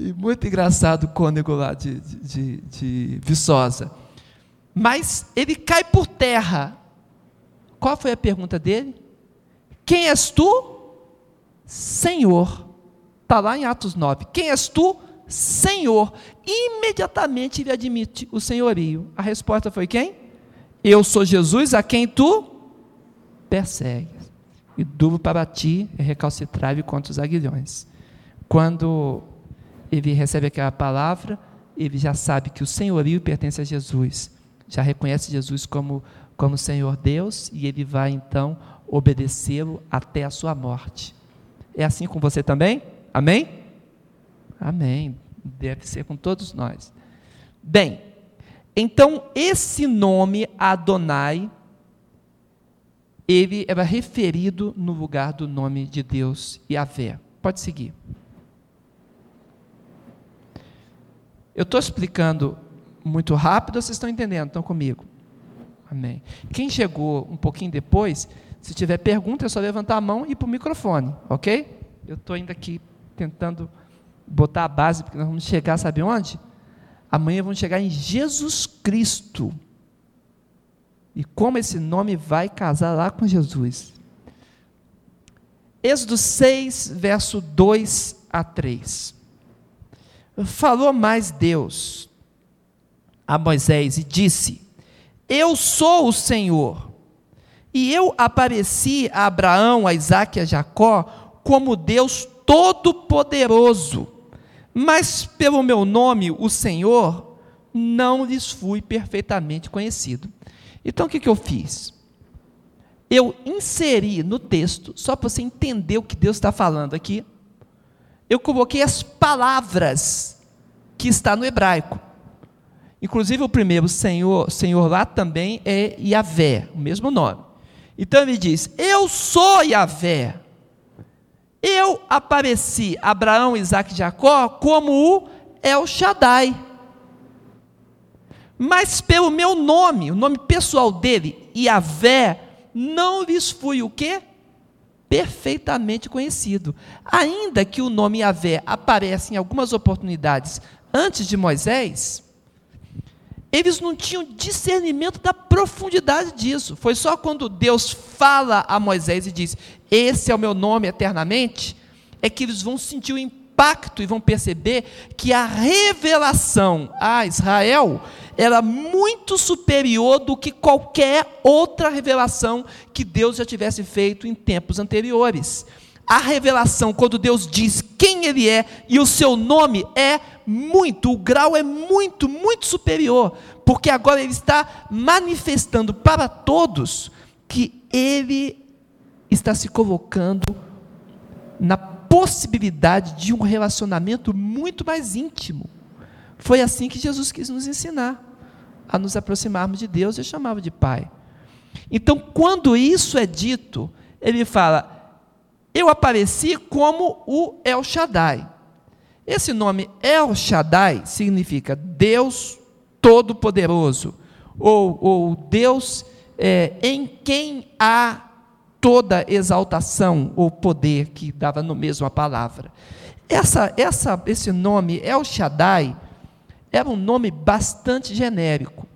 e muito engraçado o cônego lá de, de, de Viçosa. Mas ele cai por terra. Qual foi a pergunta dele? Quem és tu? Senhor. Está lá em Atos 9. Quem és tu? Senhor. Imediatamente ele admite o senhorio. A resposta foi quem? Eu sou Jesus a quem tu persegue e duro para ti é recalcitrável contra os aguilhões. Quando ele recebe aquela palavra, ele já sabe que o senhorio pertence a Jesus, já reconhece Jesus como, como Senhor Deus e ele vai então obedecê-lo até a sua morte. É assim com você também? Amém? Amém. Deve ser com todos nós. Bem, então esse nome Adonai ele era referido no lugar do nome de Deus Yahvé. Pode seguir. Eu estou explicando muito rápido, vocês estão entendendo? Estão comigo? Amém. Quem chegou um pouquinho depois, se tiver pergunta, é só levantar a mão e ir para o microfone, ok? Eu estou ainda aqui tentando botar a base, porque nós vamos chegar, sabe onde? Amanhã vamos chegar em Jesus Cristo. E como esse nome vai casar lá com Jesus. Êxodo 6, verso 2 a 3. Falou mais Deus a Moisés e disse: Eu sou o Senhor. E eu apareci a Abraão, a Isaac e a Jacó como Deus Todo-Poderoso. Mas pelo meu nome, o Senhor, não lhes fui perfeitamente conhecido. Então o que, que eu fiz? Eu inseri no texto, só para você entender o que Deus está falando aqui, eu coloquei as palavras que está no hebraico. Inclusive o primeiro Senhor, Senhor lá também é Yahvé, o mesmo nome. Então ele diz: Eu sou Yahvé. Eu apareci Abraão, Isaac e Jacó como o El Shaddai mas pelo meu nome, o nome pessoal dele, Yahvé, não lhes fui o quê? Perfeitamente conhecido. Ainda que o nome Yahvé apareça em algumas oportunidades antes de Moisés, eles não tinham discernimento da profundidade disso. Foi só quando Deus fala a Moisés e diz: Esse é o meu nome eternamente, é que eles vão sentir o impacto e vão perceber que a revelação a Israel era muito superior do que qualquer outra revelação que Deus já tivesse feito em tempos anteriores. A revelação, quando Deus diz quem Ele é e o seu nome, é muito, o grau é muito, muito superior, porque agora Ele está manifestando para todos que Ele está se colocando na possibilidade de um relacionamento muito mais íntimo. Foi assim que Jesus quis nos ensinar a nos aproximarmos de Deus e chamava de Pai. Então, quando isso é dito, ele fala: Eu apareci como o El Shaddai. Esse nome El Shaddai significa Deus Todo-Poderoso, ou, ou Deus é, em quem há toda exaltação ou poder, que dava no mesmo a palavra. Essa, essa, esse nome El Shaddai era um nome bastante genérico.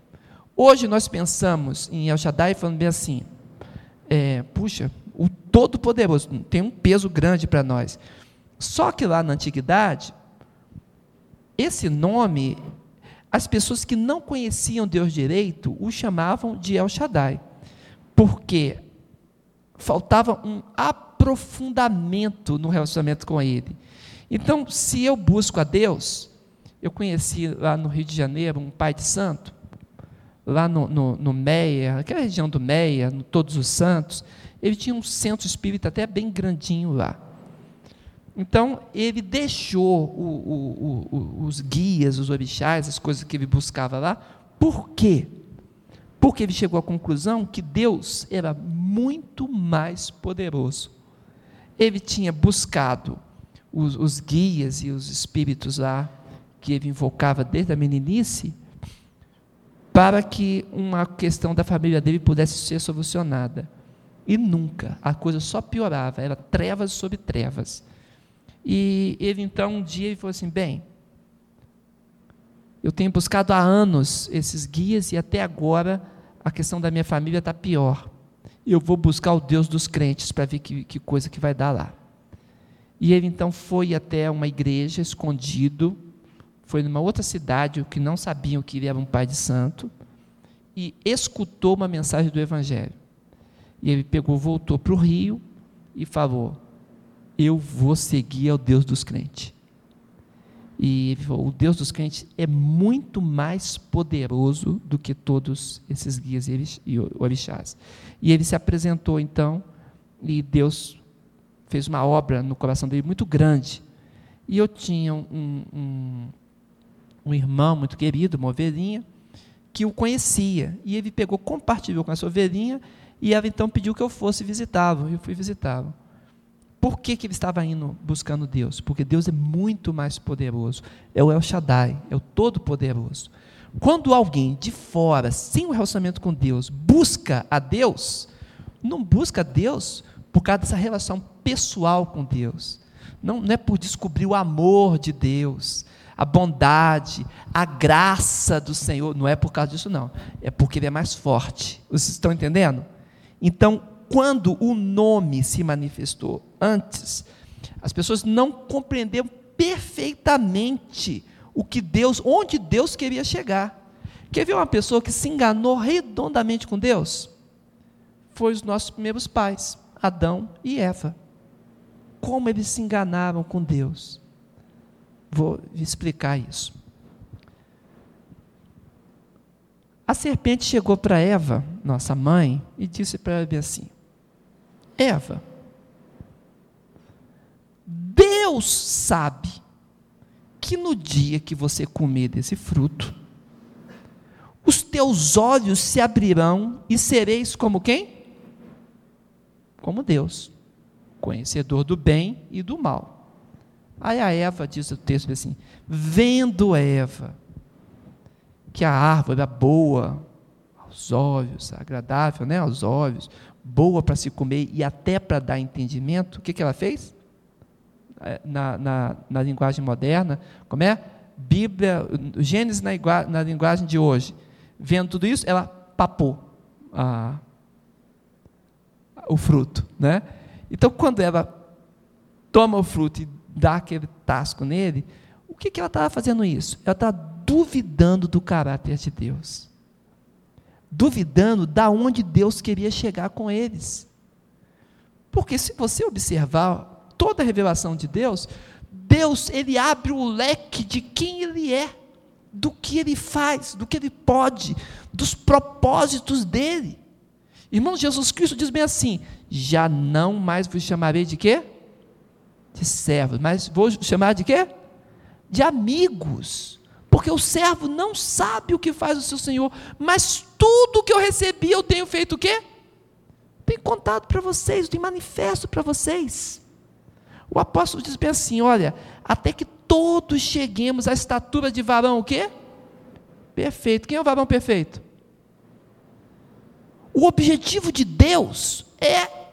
Hoje nós pensamos em El Shaddai falando bem assim, é, puxa, o Todo-Poderoso tem um peso grande para nós. Só que lá na antiguidade, esse nome, as pessoas que não conheciam Deus direito o chamavam de El Shaddai, porque faltava um aprofundamento no relacionamento com Ele. Então, se eu busco a Deus, eu conheci lá no Rio de Janeiro um pai de santo, lá no, no, no Meia, aquela região do Meia, no Todos os Santos, ele tinha um centro espírita até bem grandinho lá. Então, ele deixou o, o, o, os guias, os orixás, as coisas que ele buscava lá. Por quê? Porque ele chegou à conclusão que Deus era muito mais poderoso. Ele tinha buscado os, os guias e os espíritos lá que ele invocava desde a meninice, para que uma questão da família dele pudesse ser solucionada. E nunca, a coisa só piorava, era trevas sobre trevas. E ele então um dia ele falou assim: bem, eu tenho buscado há anos esses guias e até agora a questão da minha família está pior. Eu vou buscar o Deus dos crentes para ver que, que coisa que vai dar lá. E ele então foi até uma igreja escondido, foi numa outra cidade, que não sabiam que ele era um pai de santo, e escutou uma mensagem do Evangelho. E ele pegou, voltou para o rio e falou: Eu vou seguir ao Deus dos crentes. E ele falou: o Deus dos crentes é muito mais poderoso do que todos esses guias e orixás. E ele se apresentou então, e Deus fez uma obra no coração dele muito grande. E eu tinha um, um, um irmão muito querido, uma ovelhinha, que o conhecia. E ele pegou, compartilhou com essa ovelhinha, e ela então pediu que eu fosse visitá-lo. Eu fui visitá-lo. Por que, que ele estava indo buscando Deus? Porque Deus é muito mais poderoso. É o El Shaddai, é o Todo-Poderoso. Quando alguém de fora, sem um relacionamento com Deus, busca a Deus, não busca a Deus por causa dessa relação pessoal com Deus. Não, não é por descobrir o amor de Deus, a bondade, a graça do Senhor. Não é por causa disso, não. É porque Ele é mais forte. Vocês estão entendendo? Então, quando o nome se manifestou antes, as pessoas não compreenderam perfeitamente o que Deus, onde Deus queria chegar. Quer ver uma pessoa que se enganou redondamente com Deus? Foi os nossos primeiros pais, Adão e Eva. Como eles se enganaram com Deus? Vou explicar isso. A serpente chegou para Eva, nossa mãe, e disse para ela assim: Eva, Deus sabe que no dia que você comer desse fruto, os teus olhos se abrirão e sereis como quem? Como Deus, conhecedor do bem e do mal. Aí a Eva diz o texto assim: vendo Eva que a árvore era boa aos olhos, agradável, né, aos olhos, boa para se comer e até para dar entendimento, o que, que ela fez? É, na, na, na, linguagem moderna, como é? Bíblia, Gênesis na, na linguagem de hoje. Vendo tudo isso, ela papou a, o fruto. Né? Então, quando ela toma o fruto e dá aquele tasco nele, o que, que ela estava fazendo isso? Ela está duvidando do caráter de Deus duvidando da onde Deus queria chegar com eles. Porque se você observar toda a revelação de Deus, Deus ele abre o leque de quem ele é, do que ele faz, do que ele pode, dos propósitos dele. Irmão, Jesus Cristo diz bem assim: já não mais vos chamarei de quê? De servos, mas vou chamar de quê? De amigos. Porque o servo não sabe o que faz o seu senhor, mas tudo que eu recebi eu tenho feito o quê? Tenho contado para vocês, tenho manifesto para vocês. O apóstolo diz bem assim: olha, até que todos cheguemos à estatura de varão o quê? Perfeito. Quem é o varão perfeito? O objetivo de Deus é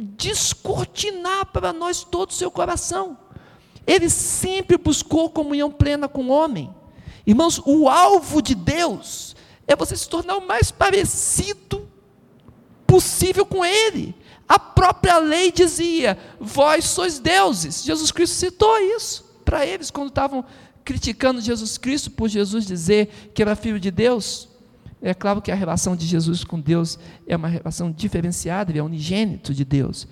descortinar para nós todo o seu coração. Ele sempre buscou comunhão plena com o homem. Irmãos, o alvo de Deus é você se tornar o mais parecido possível com Ele. A própria lei dizia: Vós sois deuses. Jesus Cristo citou isso para eles quando estavam criticando Jesus Cristo por Jesus dizer que era filho de Deus. É claro que a relação de Jesus com Deus é uma relação diferenciada, ele é unigênito de Deus.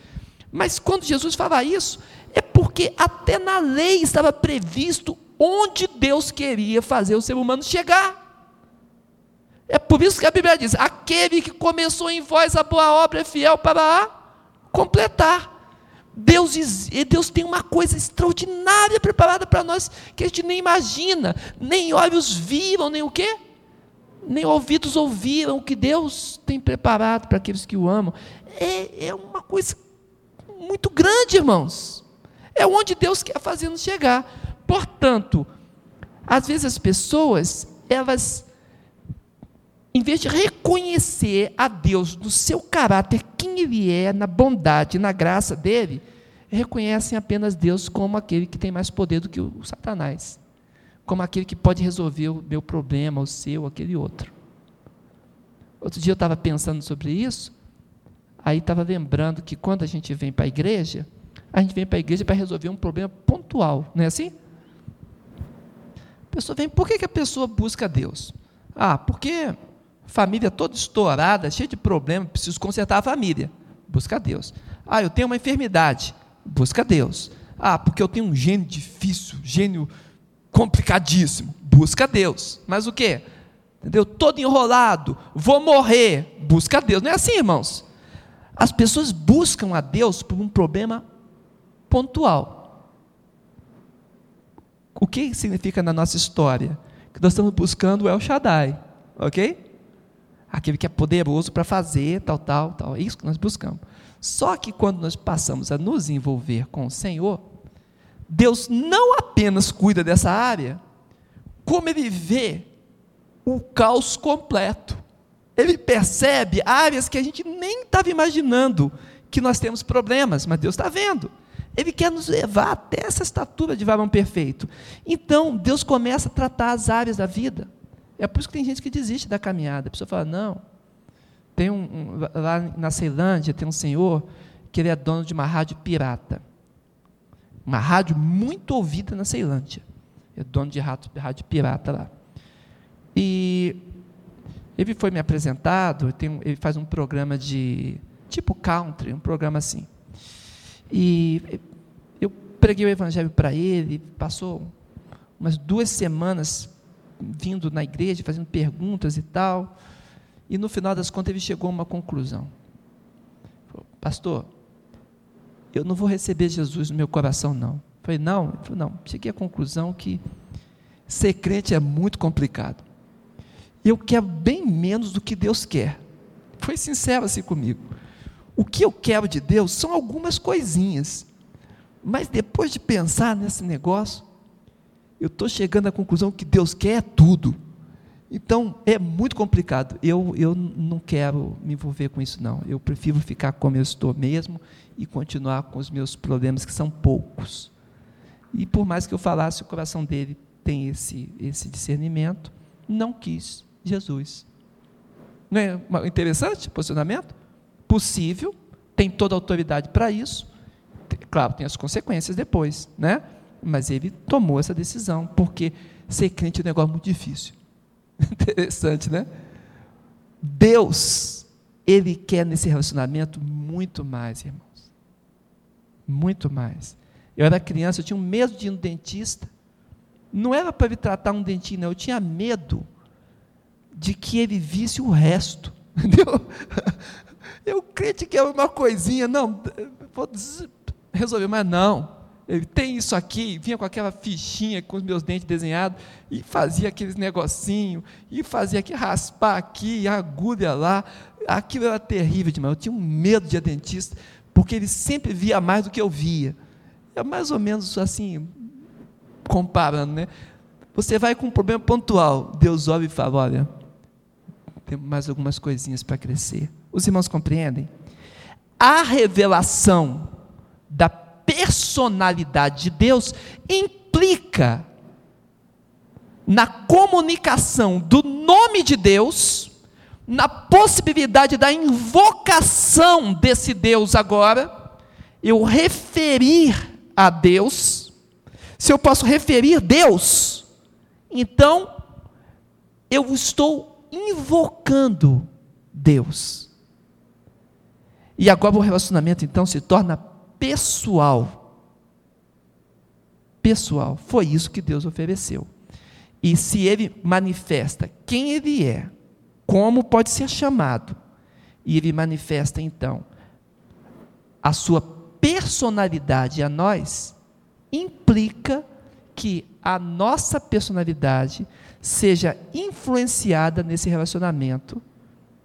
Mas quando Jesus fala isso, é porque até na lei estava previsto onde Deus queria fazer o ser humano chegar. É por isso que a Bíblia diz: aquele que começou em vós a boa obra é fiel para a completar. Deus, Deus tem uma coisa extraordinária preparada para nós que a gente nem imagina, nem olhos viram, nem o quê? Nem ouvidos ouviram o que Deus tem preparado para aqueles que o amam. É, é uma coisa muito grande, irmãos. É onde Deus quer fazer nos chegar. Portanto, às vezes as pessoas, elas, em vez de reconhecer a Deus no seu caráter, quem Ele é, na bondade, na graça dele, reconhecem apenas Deus como aquele que tem mais poder do que o Satanás, como aquele que pode resolver o meu problema, o seu, aquele outro. Outro dia eu estava pensando sobre isso, aí estava lembrando que quando a gente vem para a igreja, a gente vem para a igreja para resolver um problema pontual, não é assim? A pessoa vem, por que, que a pessoa busca Deus? Ah, porque família toda estourada, cheia de problemas, preciso consertar a família. Busca Deus. Ah, eu tenho uma enfermidade. Busca Deus. Ah, porque eu tenho um gênio difícil, gênio complicadíssimo. Busca Deus. Mas o que? Entendeu? Todo enrolado, vou morrer. Busca Deus. Não é assim, irmãos. As pessoas buscam a Deus por um problema pontual. O que significa na nossa história? Que nós estamos buscando o El Shaddai, ok? Aquele que é poderoso para fazer tal, tal, tal. É isso que nós buscamos. Só que quando nós passamos a nos envolver com o Senhor, Deus não apenas cuida dessa área, como Ele vê o caos completo. Ele percebe áreas que a gente nem estava imaginando que nós temos problemas, mas Deus está vendo. Ele quer nos levar até essa estatura de varão perfeito. Então, Deus começa a tratar as áreas da vida. É por isso que tem gente que desiste da caminhada. A pessoa fala: não, tem um, um, lá na Ceilândia tem um senhor que ele é dono de uma rádio pirata. Uma rádio muito ouvida na Ceilândia. É dono de rádio, rádio pirata lá. E ele foi me apresentado, tem, ele faz um programa de tipo country, um programa assim. E eu preguei o evangelho para ele, passou umas duas semanas vindo na igreja, fazendo perguntas e tal. E no final das contas ele chegou a uma conclusão. Pastor, eu não vou receber Jesus no meu coração, não. Eu falei, não, ele falou, não. Cheguei à conclusão que ser crente é muito complicado. Eu quero bem menos do que Deus quer. Foi sincero assim comigo. O que eu quero de Deus são algumas coisinhas. Mas depois de pensar nesse negócio, eu estou chegando à conclusão que Deus quer tudo. Então, é muito complicado. Eu, eu não quero me envolver com isso, não. Eu prefiro ficar como eu estou mesmo e continuar com os meus problemas, que são poucos. E por mais que eu falasse, o coração dele tem esse, esse discernimento, não quis Jesus. Não é interessante o posicionamento? Possível, tem toda a autoridade para isso. Claro, tem as consequências depois, né? Mas ele tomou essa decisão, porque ser crente é um negócio muito difícil. <laughs> Interessante, né? Deus, Ele quer nesse relacionamento muito mais, irmãos. Muito mais. Eu era criança, eu tinha um medo de ir no dentista. Não era para ele tratar um dentinho, não. Eu tinha medo de que ele visse o resto. <laughs> Entendeu? Eu que é uma coisinha, não, vou resolver, mas não ele tem isso aqui, vinha com aquela fichinha com os meus dentes desenhados, e fazia aqueles negocinho, e fazia aqui, raspar aqui, agulha lá, aquilo era terrível demais, eu tinha um medo de dentista, porque ele sempre via mais do que eu via, é mais ou menos assim, comparando, né, você vai com um problema pontual, Deus olha e fala, olha, tem mais algumas coisinhas para crescer, os irmãos compreendem? A revelação da personalidade de Deus implica na comunicação do nome de Deus, na possibilidade da invocação desse Deus agora, eu referir a Deus, se eu posso referir Deus, então eu estou invocando Deus. E agora o relacionamento então se torna pessoal. Pessoal. Foi isso que Deus ofereceu. E se ele manifesta quem ele é, como pode ser chamado, e ele manifesta então a sua personalidade a nós, implica que a nossa personalidade seja influenciada nesse relacionamento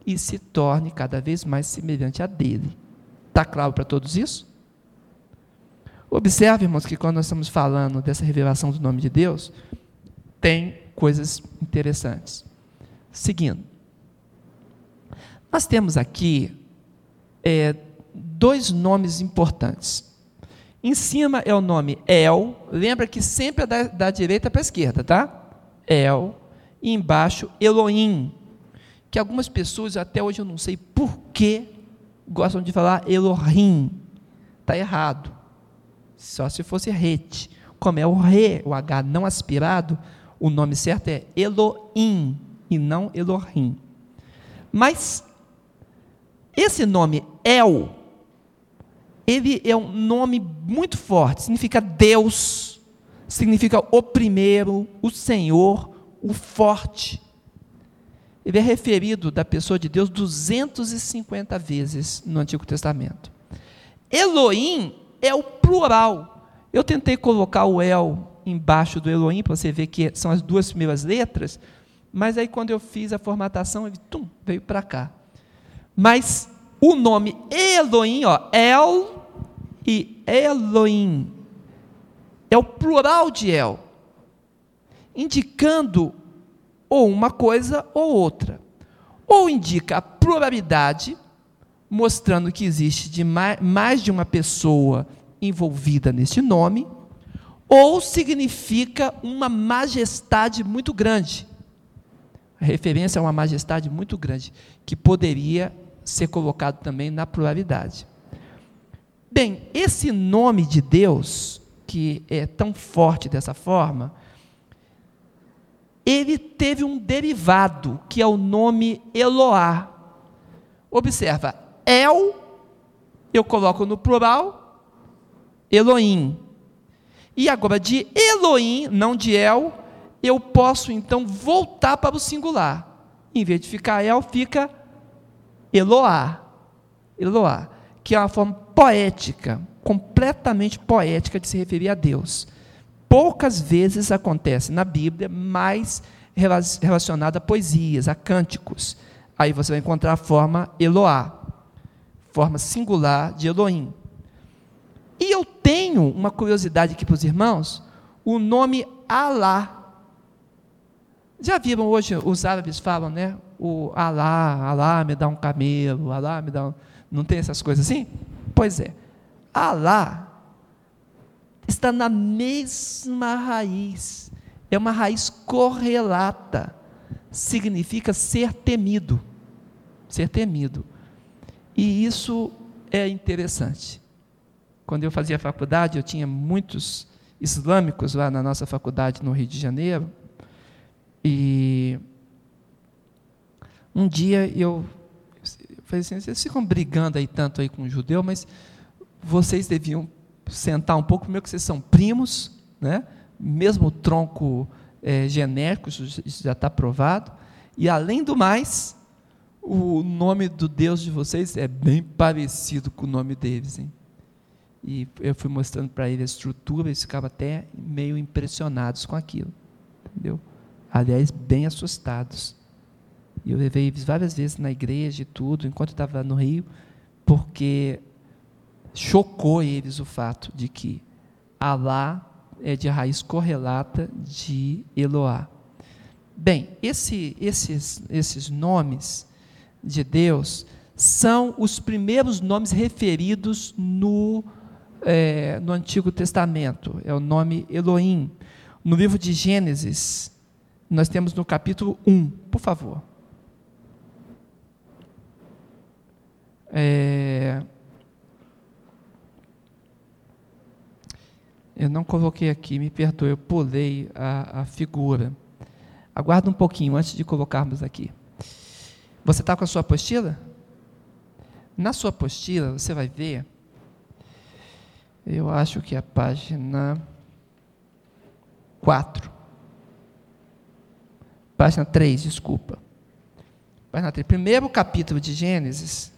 e se torne cada vez mais semelhante a dele. Está claro para todos isso? Observe, irmãos, que quando nós estamos falando dessa revelação do nome de Deus, tem coisas interessantes. Seguindo, nós temos aqui é, dois nomes importantes. Em cima é o nome El, lembra que sempre é da, da direita para a esquerda, tá? El, e embaixo Elohim, que algumas pessoas, até hoje eu não sei por que, gostam de falar Elohim. Está errado. Só se fosse rete. Como é o re, o H não aspirado, o nome certo é Elohim e não Elohim. Mas esse nome El, ele é um nome muito forte, significa Deus, significa o primeiro, o Senhor, o forte. Ele é referido da pessoa de Deus 250 vezes no Antigo Testamento. Elohim é o plural. Eu tentei colocar o El embaixo do Elohim, para você ver que são as duas primeiras letras, mas aí quando eu fiz a formatação, ele tum, veio para cá. Mas o nome Elohim, ó, El e Elohim, é o plural de El, indicando ou uma coisa ou outra. Ou indica a pluralidade, mostrando que existe de mais, mais de uma pessoa envolvida neste nome, ou significa uma majestade muito grande. A referência a uma majestade muito grande, que poderia ser colocado também na pluralidade. Bem, esse nome de Deus, que é tão forte dessa forma, ele teve um derivado, que é o nome Eloá. Observa, El, eu coloco no plural, Elohim. E agora, de Elohim, não de El, eu posso então voltar para o singular. Em vez de ficar El, fica Eloá. Eloá, que é uma forma poética, completamente poética de se referir a Deus. Poucas vezes acontece na Bíblia, mais relacionada a poesias, a cânticos. Aí você vai encontrar a forma Eloá, forma singular de Elohim. E eu tenho uma curiosidade aqui para os irmãos: o nome Alá. Já viram hoje, os árabes falam, né? O Alá, Alá me dá um camelo, Alá me dá um. Não tem essas coisas assim? Pois é. Alá está na mesma raiz. É uma raiz correlata. Significa ser temido. Ser temido. E isso é interessante. Quando eu fazia faculdade, eu tinha muitos islâmicos lá na nossa faculdade no Rio de Janeiro. E um dia eu falei assim, vocês ficam brigando aí tanto aí com o judeu, mas vocês deviam sentar um pouco, meio que vocês são primos, né? mesmo tronco é, genérico, isso já está provado. E além do mais, o nome do Deus de vocês é bem parecido com o nome deles. Hein? E eu fui mostrando para eles a estrutura, eles ficavam até meio impressionados com aquilo. Entendeu? Aliás, bem assustados. E eu levei várias vezes na igreja e tudo, enquanto estava no Rio, porque chocou eles o fato de que Alá é de raiz correlata de Eloá. Bem, esse, esses, esses nomes de Deus são os primeiros nomes referidos no, é, no Antigo Testamento. É o nome Elohim. No livro de Gênesis, nós temos no capítulo 1, por favor. Eu não coloquei aqui, me perdoe, eu pulei a, a figura. Aguarda um pouquinho antes de colocarmos aqui. Você está com a sua apostila? Na sua apostila, você vai ver, eu acho que é a página 4. Página 3, desculpa. Página 3. Primeiro capítulo de Gênesis.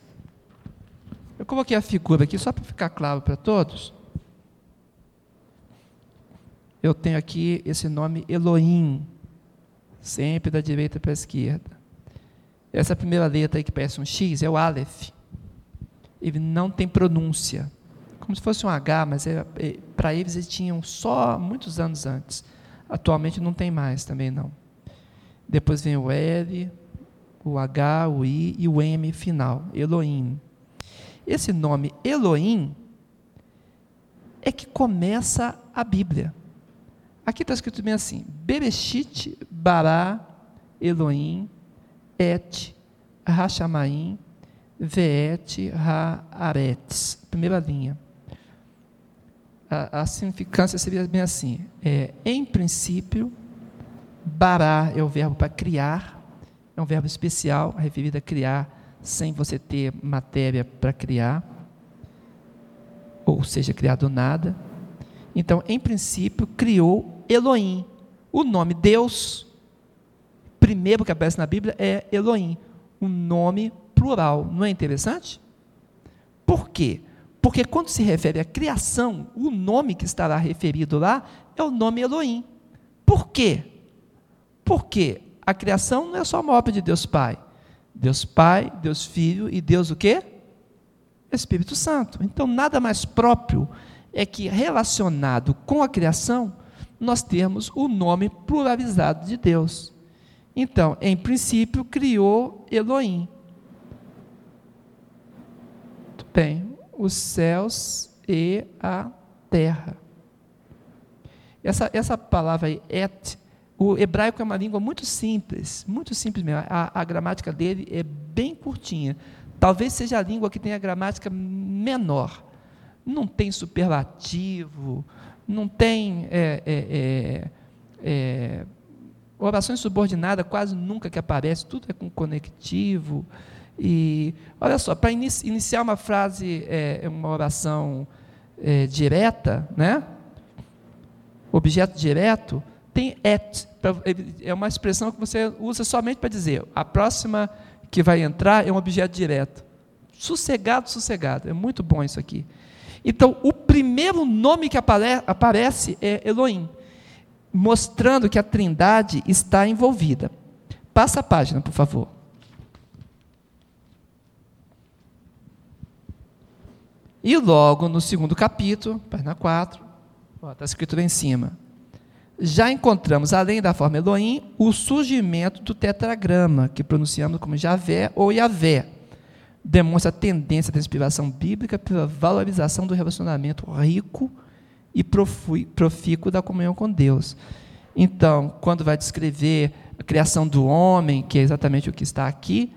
Eu coloquei a figura aqui só para ficar claro para todos eu tenho aqui esse nome Elohim, sempre da direita para a esquerda. Essa primeira letra aí que parece um X é o Aleph. Ele não tem pronúncia. Como se fosse um H, mas é, é, para eles eles tinham só muitos anos antes. Atualmente não tem mais também não. Depois vem o L, o H, o I e o M final, Elohim. Esse nome Elohim é que começa a Bíblia. Aqui está escrito bem assim: Bereshit bara Elohim et Hashamaim veet haaretz. Primeira linha. A, a, significância seria bem assim: é, em princípio, bará é o verbo para criar, é um verbo especial, referido a criar, sem você ter matéria para criar, ou seja, criar do nada. Então, em princípio, criou Elohim. O nome Deus, primeiro que aparece na Bíblia, é Elohim. Um nome plural. Não é interessante? Por quê? Porque quando se refere à criação, o nome que estará referido lá é o nome Elohim. Por quê? Porque a criação não é só uma obra de Deus Pai. Deus Pai, Deus Filho e Deus o quê? Espírito Santo. Então, nada mais próprio é que relacionado com a criação, nós temos o nome pluralizado de Deus. Então, em princípio, criou Elohim. Bem, os céus e a terra. Essa, essa palavra aí, et, o hebraico é uma língua muito simples, muito simples mesmo. A, a gramática dele é bem curtinha. Talvez seja a língua que tem a gramática menor. Não tem superlativo, não tem é, é, é, é quase nunca que aparece, tudo é com conectivo. E olha só, para inici iniciar uma frase, é, uma oração é, direta, né? objeto direto, tem et. É uma expressão que você usa somente para dizer a próxima que vai entrar é um objeto direto. Sossegado, sossegado. É muito bom isso aqui. Então, o primeiro nome que apare aparece é Elohim, mostrando que a trindade está envolvida. Passa a página, por favor. E logo no segundo capítulo, página 4, está escrito lá em cima. Já encontramos, além da forma Elohim, o surgimento do tetragrama, que pronunciamos como Javé ou Yavé. Demonstra a tendência da inspiração bíblica pela valorização do relacionamento rico e profícuo da comunhão com Deus. Então, quando vai descrever a criação do homem, que é exatamente o que está aqui,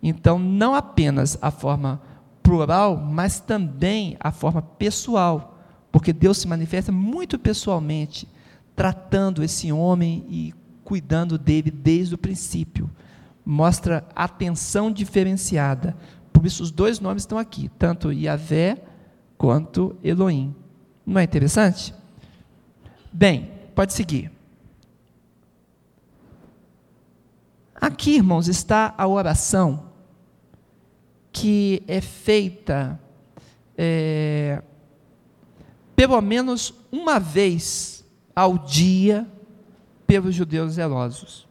então não apenas a forma plural, mas também a forma pessoal, porque Deus se manifesta muito pessoalmente tratando esse homem e cuidando dele desde o princípio. Mostra atenção diferenciada. Por isso, os dois nomes estão aqui, tanto Yahvé quanto Elohim. Não é interessante? Bem, pode seguir. Aqui, irmãos, está a oração que é feita é, pelo menos uma vez ao dia pelos judeus zelosos.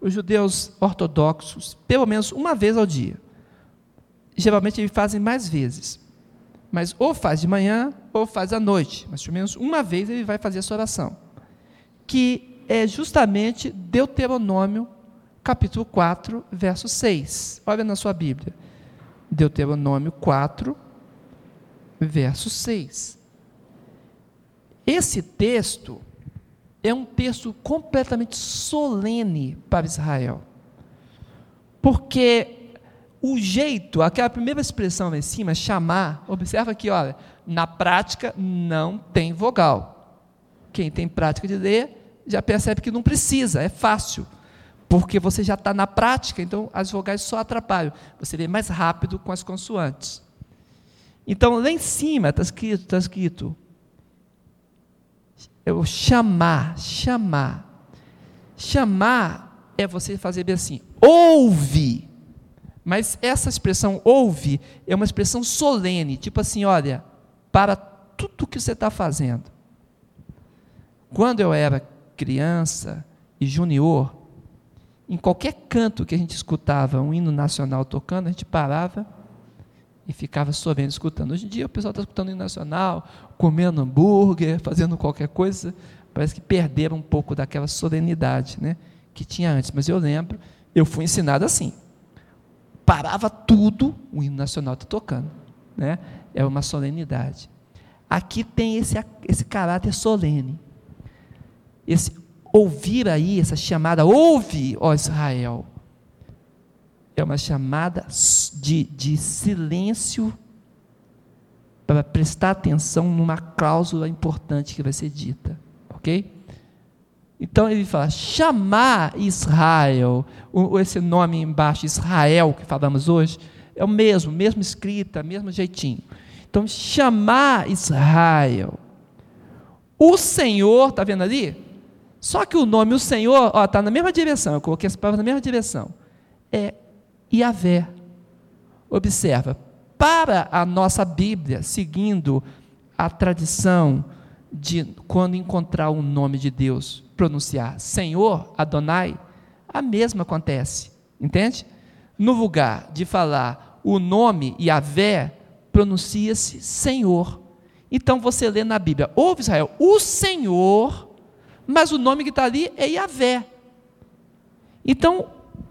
Os judeus ortodoxos, pelo menos uma vez ao dia. Geralmente fazem mais vezes. Mas ou faz de manhã ou faz à noite. Mas pelo menos uma vez ele vai fazer essa oração. Que é justamente Deuteronômio, capítulo 4, verso 6. Olha na sua Bíblia. Deuteronômio 4, verso 6. Esse texto é um texto completamente solene para Israel. Porque o jeito, aquela primeira expressão lá em cima, chamar, observa que, olha, na prática não tem vogal. Quem tem prática de ler já percebe que não precisa, é fácil. Porque você já está na prática, então as vogais só atrapalham. Você lê mais rápido com as consoantes. Então, lá em cima está escrito, está escrito o chamar, chamar. Chamar é você fazer bem assim, ouve. Mas essa expressão ouve é uma expressão solene, tipo assim, olha, para tudo que você está fazendo. Quando eu era criança e junior, em qualquer canto que a gente escutava um hino nacional tocando, a gente parava e ficava sorvendo, escutando. Hoje em dia o pessoal está escutando hino nacional, comendo hambúrguer, fazendo qualquer coisa. Parece que perderam um pouco daquela solenidade né, que tinha antes. Mas eu lembro, eu fui ensinado assim. Parava tudo, o hino nacional está tocando. Né? É uma solenidade. Aqui tem esse, esse caráter solene. Esse ouvir aí, essa chamada, ouve, ó Israel é uma chamada de, de silêncio para prestar atenção numa cláusula importante que vai ser dita, ok? Então ele fala chamar Israel, esse nome embaixo, Israel que falamos hoje, é o mesmo, mesmo escrita, mesmo jeitinho. Então chamar Israel, O Senhor, está vendo ali? Só que o nome o Senhor, está na mesma direção, eu coloquei as palavras na mesma direção. É Yahvé. Observa, para a nossa Bíblia, seguindo a tradição de quando encontrar o nome de Deus, pronunciar Senhor, Adonai, a mesma acontece, entende? No lugar de falar o nome Yahvé, pronuncia-se Senhor. Então você lê na Bíblia, ouve Israel, o Senhor, mas o nome que está ali é Yahvé. Então,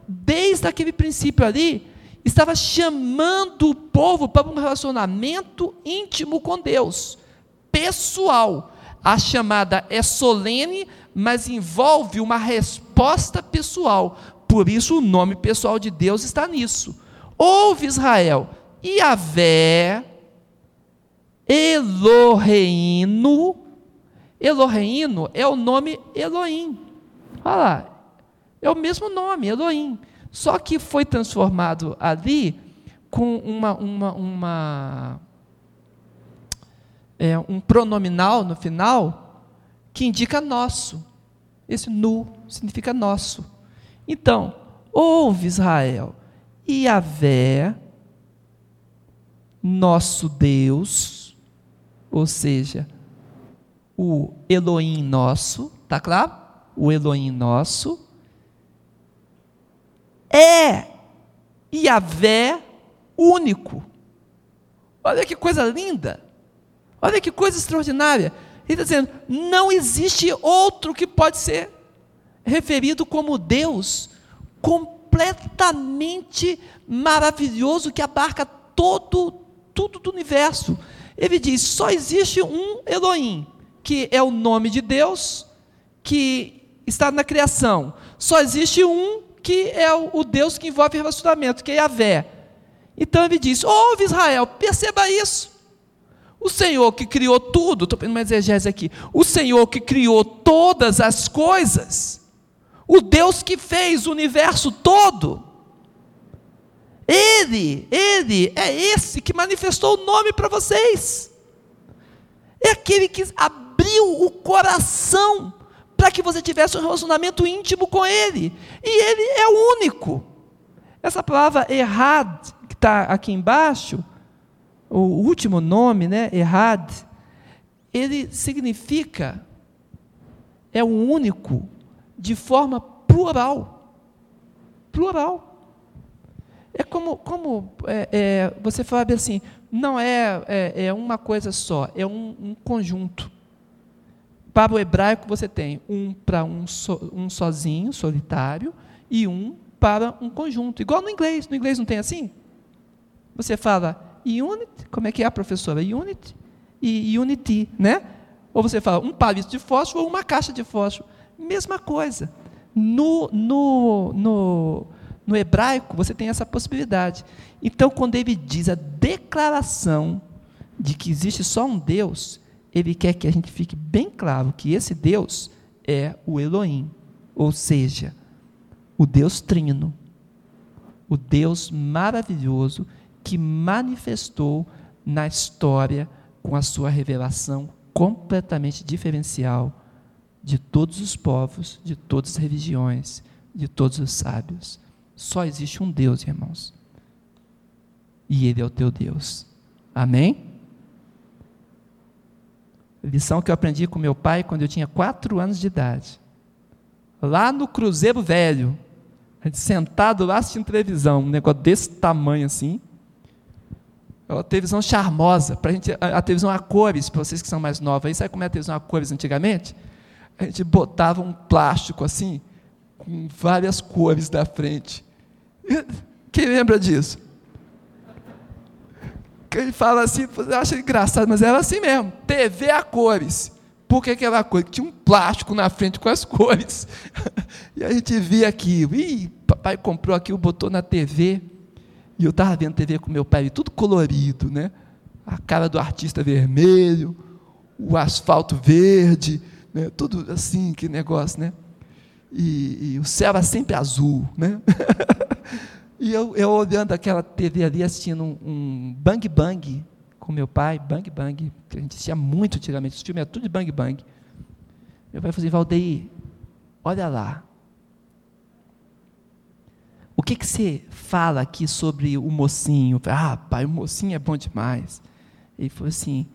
desde aquele princípio ali, estava chamando o povo para um relacionamento íntimo com Deus, pessoal. A chamada é solene, mas envolve uma resposta pessoal. Por isso o nome pessoal de Deus está nisso. Ouve Israel, Yahvé, Eloheino, Eloheino é o nome Elohim. Olha lá, é o mesmo nome, Elohim. Só que foi transformado ali com uma, uma, uma é, um pronominal no final que indica nosso. Esse nu significa nosso. Então, ouve Israel, Yahvé, nosso Deus, ou seja, o Elohim nosso, tá claro? O Elohim nosso é Yahvé único. Olha que coisa linda. Olha que coisa extraordinária. Ele está dizendo: não existe outro que pode ser referido como Deus completamente maravilhoso que abarca todo tudo do universo. Ele diz: só existe um Elohim, que é o nome de Deus que está na criação. Só existe um que é o, Deus que envolve relacionamento, que é Yahvé. Então ele diz: ouve Israel, perceba isso. O Senhor que criou tudo, estou fazendo uma exegese aqui, o Senhor que criou todas as coisas, o Deus que fez o universo todo, Ele, Ele é esse que manifestou o nome para vocês, é aquele que abriu o coração para que você tivesse um relacionamento íntimo com Ele. E Ele é o único. Essa palavra errad, que está aqui embaixo, o último nome, né, errad, ele significa, é o único, de forma plural. Plural. É como, como é, é, você fala assim, não é, é, é, uma coisa só, é um, um conjunto. Para o hebraico você tem um para um, so, um sozinho, solitário, e um para um conjunto. Igual no inglês. No inglês não tem assim? Você fala unit, como é que é a professora? Unit e unity, né? Ou você fala um palito de fósforo ou uma caixa de fósforo. Mesma coisa. No, no, no, no hebraico você tem essa possibilidade. Então, quando ele diz a declaração de que existe só um Deus, ele quer que a gente fique bem claro que esse Deus é o Elohim, ou seja, o Deus trino, o Deus maravilhoso que manifestou na história com a sua revelação completamente diferencial de todos os povos, de todas as religiões, de todos os sábios. Só existe um Deus, irmãos. E Ele é o teu Deus. Amém? Lição que eu aprendi com meu pai quando eu tinha quatro anos de idade. Lá no Cruzeiro Velho, sentado lá assistindo televisão, um negócio desse tamanho assim. Uma televisão charmosa, pra gente, a, a televisão a cores, para vocês que são mais novos aí, sabe como é a televisão a cores antigamente? A gente botava um plástico assim, com várias cores da frente. Quem lembra disso? ele fala assim, acha engraçado, mas era assim mesmo. TV a cores. Por que aquela coisa? Tinha um plástico na frente com as cores. <laughs> e a gente via aqui, ih, papai comprou aquilo, botou na TV. E eu estava vendo TV com meu pai, tudo colorido, né? A cara do artista vermelho, o asfalto verde, né? tudo assim, que negócio, né? E, e o céu era sempre azul, né? <laughs> E eu, eu olhando aquela TV ali, assistindo um, um Bang Bang com meu pai, Bang Bang, que a gente assistia muito antigamente, os filmes eram tudo de Bang Bang. Meu pai falou assim: Valdeir, olha lá. O que, que você fala aqui sobre o mocinho? Ah, pai, o mocinho é bom demais. Ele falou assim: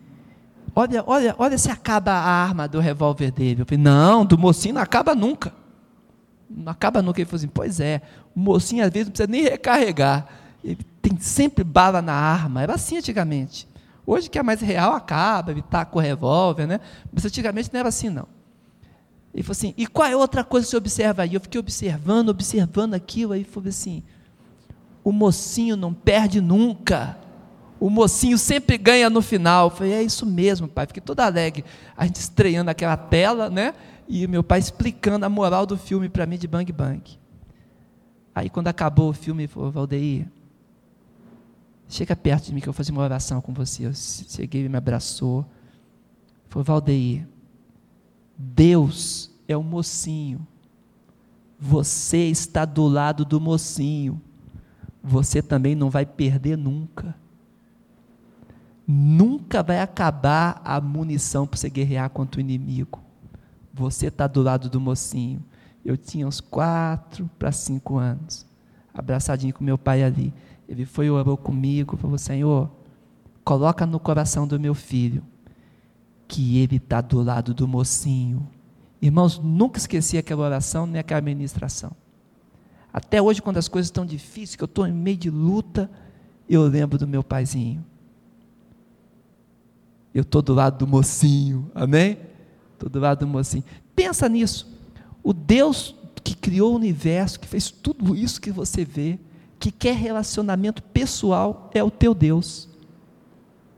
olha, olha, olha se acaba a arma do revólver dele. Eu falei, não, do mocinho não acaba nunca. Não acaba nunca. Ele falou assim, pois é, o mocinho às vezes não precisa nem recarregar. Ele tem sempre bala na arma. Era assim antigamente. Hoje que é mais real, acaba, ele está com o revólver, né? Mas antigamente não era assim, não. Ele falou assim, e qual é outra coisa que você observa aí? Eu fiquei observando, observando aquilo, aí falou assim, o mocinho não perde nunca. O mocinho sempre ganha no final. Eu falei, é isso mesmo, pai. Fiquei todo alegre. A gente estreando aquela tela, né? E meu pai explicando a moral do filme para mim de Bang Bang. Aí quando acabou o filme, ele falou, Valdeir, chega perto de mim que eu vou fazer uma oração com você. Eu cheguei, ele me abraçou. Falou, Valdeir, Deus é o mocinho. Você está do lado do mocinho. Você também não vai perder nunca. Nunca vai acabar a munição para você guerrear contra o inimigo. Você está do lado do mocinho. Eu tinha uns quatro para cinco anos, abraçadinho com meu pai ali. Ele foi orou comigo, falou: Senhor, coloca no coração do meu filho que ele está do lado do mocinho. Irmãos, nunca esqueci aquela oração nem aquela ministração. Até hoje, quando as coisas estão difíceis, que eu estou em meio de luta, eu lembro do meu paizinho eu estou do lado do mocinho, amém? Estou do lado do mocinho. Pensa nisso. O Deus que criou o universo, que fez tudo isso que você vê, que quer relacionamento pessoal, é o teu Deus.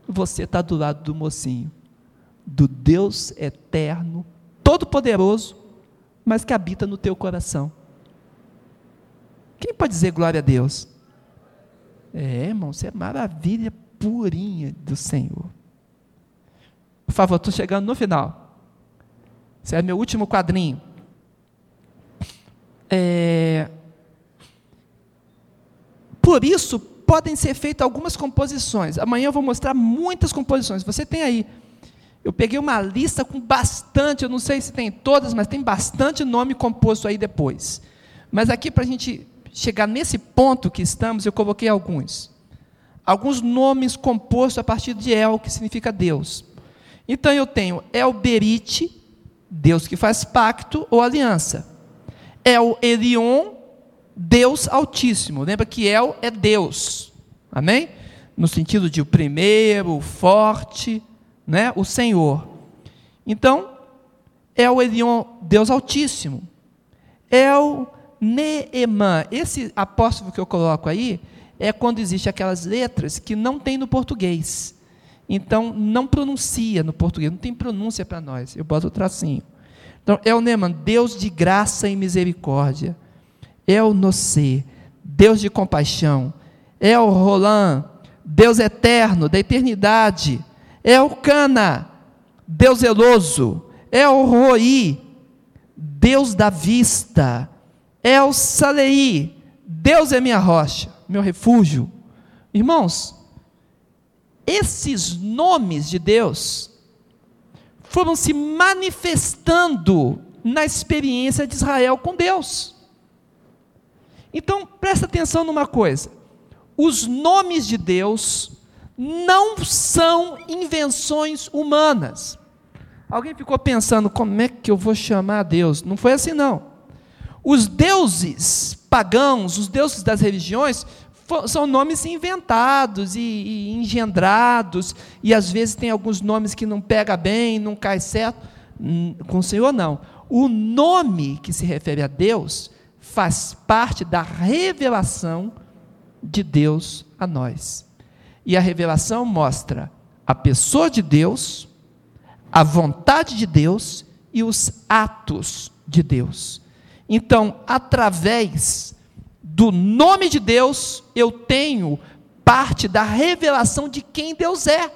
Você está do lado do mocinho, do Deus eterno, todo-poderoso, mas que habita no teu coração. Quem pode dizer glória a Deus? É, irmão, você é maravilha purinha do Senhor. Por favor, estou chegando no final. Esse é meu último quadrinho. É... Por isso, podem ser feitas algumas composições. Amanhã eu vou mostrar muitas composições. Você tem aí. Eu peguei uma lista com bastante, eu não sei se tem todas, mas tem bastante nome composto aí depois. Mas aqui, para a gente chegar nesse ponto que estamos, eu coloquei alguns. Alguns nomes compostos a partir de El, que significa Deus. Então eu tenho Elberite, Deus que faz pacto ou aliança. El Elion, Deus Altíssimo. Lembra que El é Deus. Amém? No sentido de o primeiro, o forte, né? o Senhor. Então, El Elion, Deus Altíssimo. El Neemã. Esse apóstolo que eu coloco aí é quando existe aquelas letras que não tem no português. Então, não pronuncia no português, não tem pronúncia para nós. Eu boto o tracinho. Então, é o Neman, Deus de graça e misericórdia. É o Nocê, Deus de compaixão. É o Roland, Deus eterno, da eternidade. É o Cana, Deus zeloso. É o Roi, Deus da vista. É o Salei, Deus é minha rocha, meu refúgio. Irmãos, esses nomes de Deus foram se manifestando na experiência de Israel com Deus. Então, presta atenção numa coisa: os nomes de Deus não são invenções humanas. Alguém ficou pensando, como é que eu vou chamar Deus? Não foi assim, não. Os deuses pagãos, os deuses das religiões, são nomes inventados e, e, engendrados, e às vezes tem alguns nomes que não pega bem, não cai certo. Hum, com o Senhor, não. O nome que se refere a Deus faz parte da revelação de Deus a nós. E a revelação mostra a pessoa de Deus, a vontade de Deus e os atos de Deus. Então, através do nome de Deus, eu tenho parte da revelação de quem Deus é.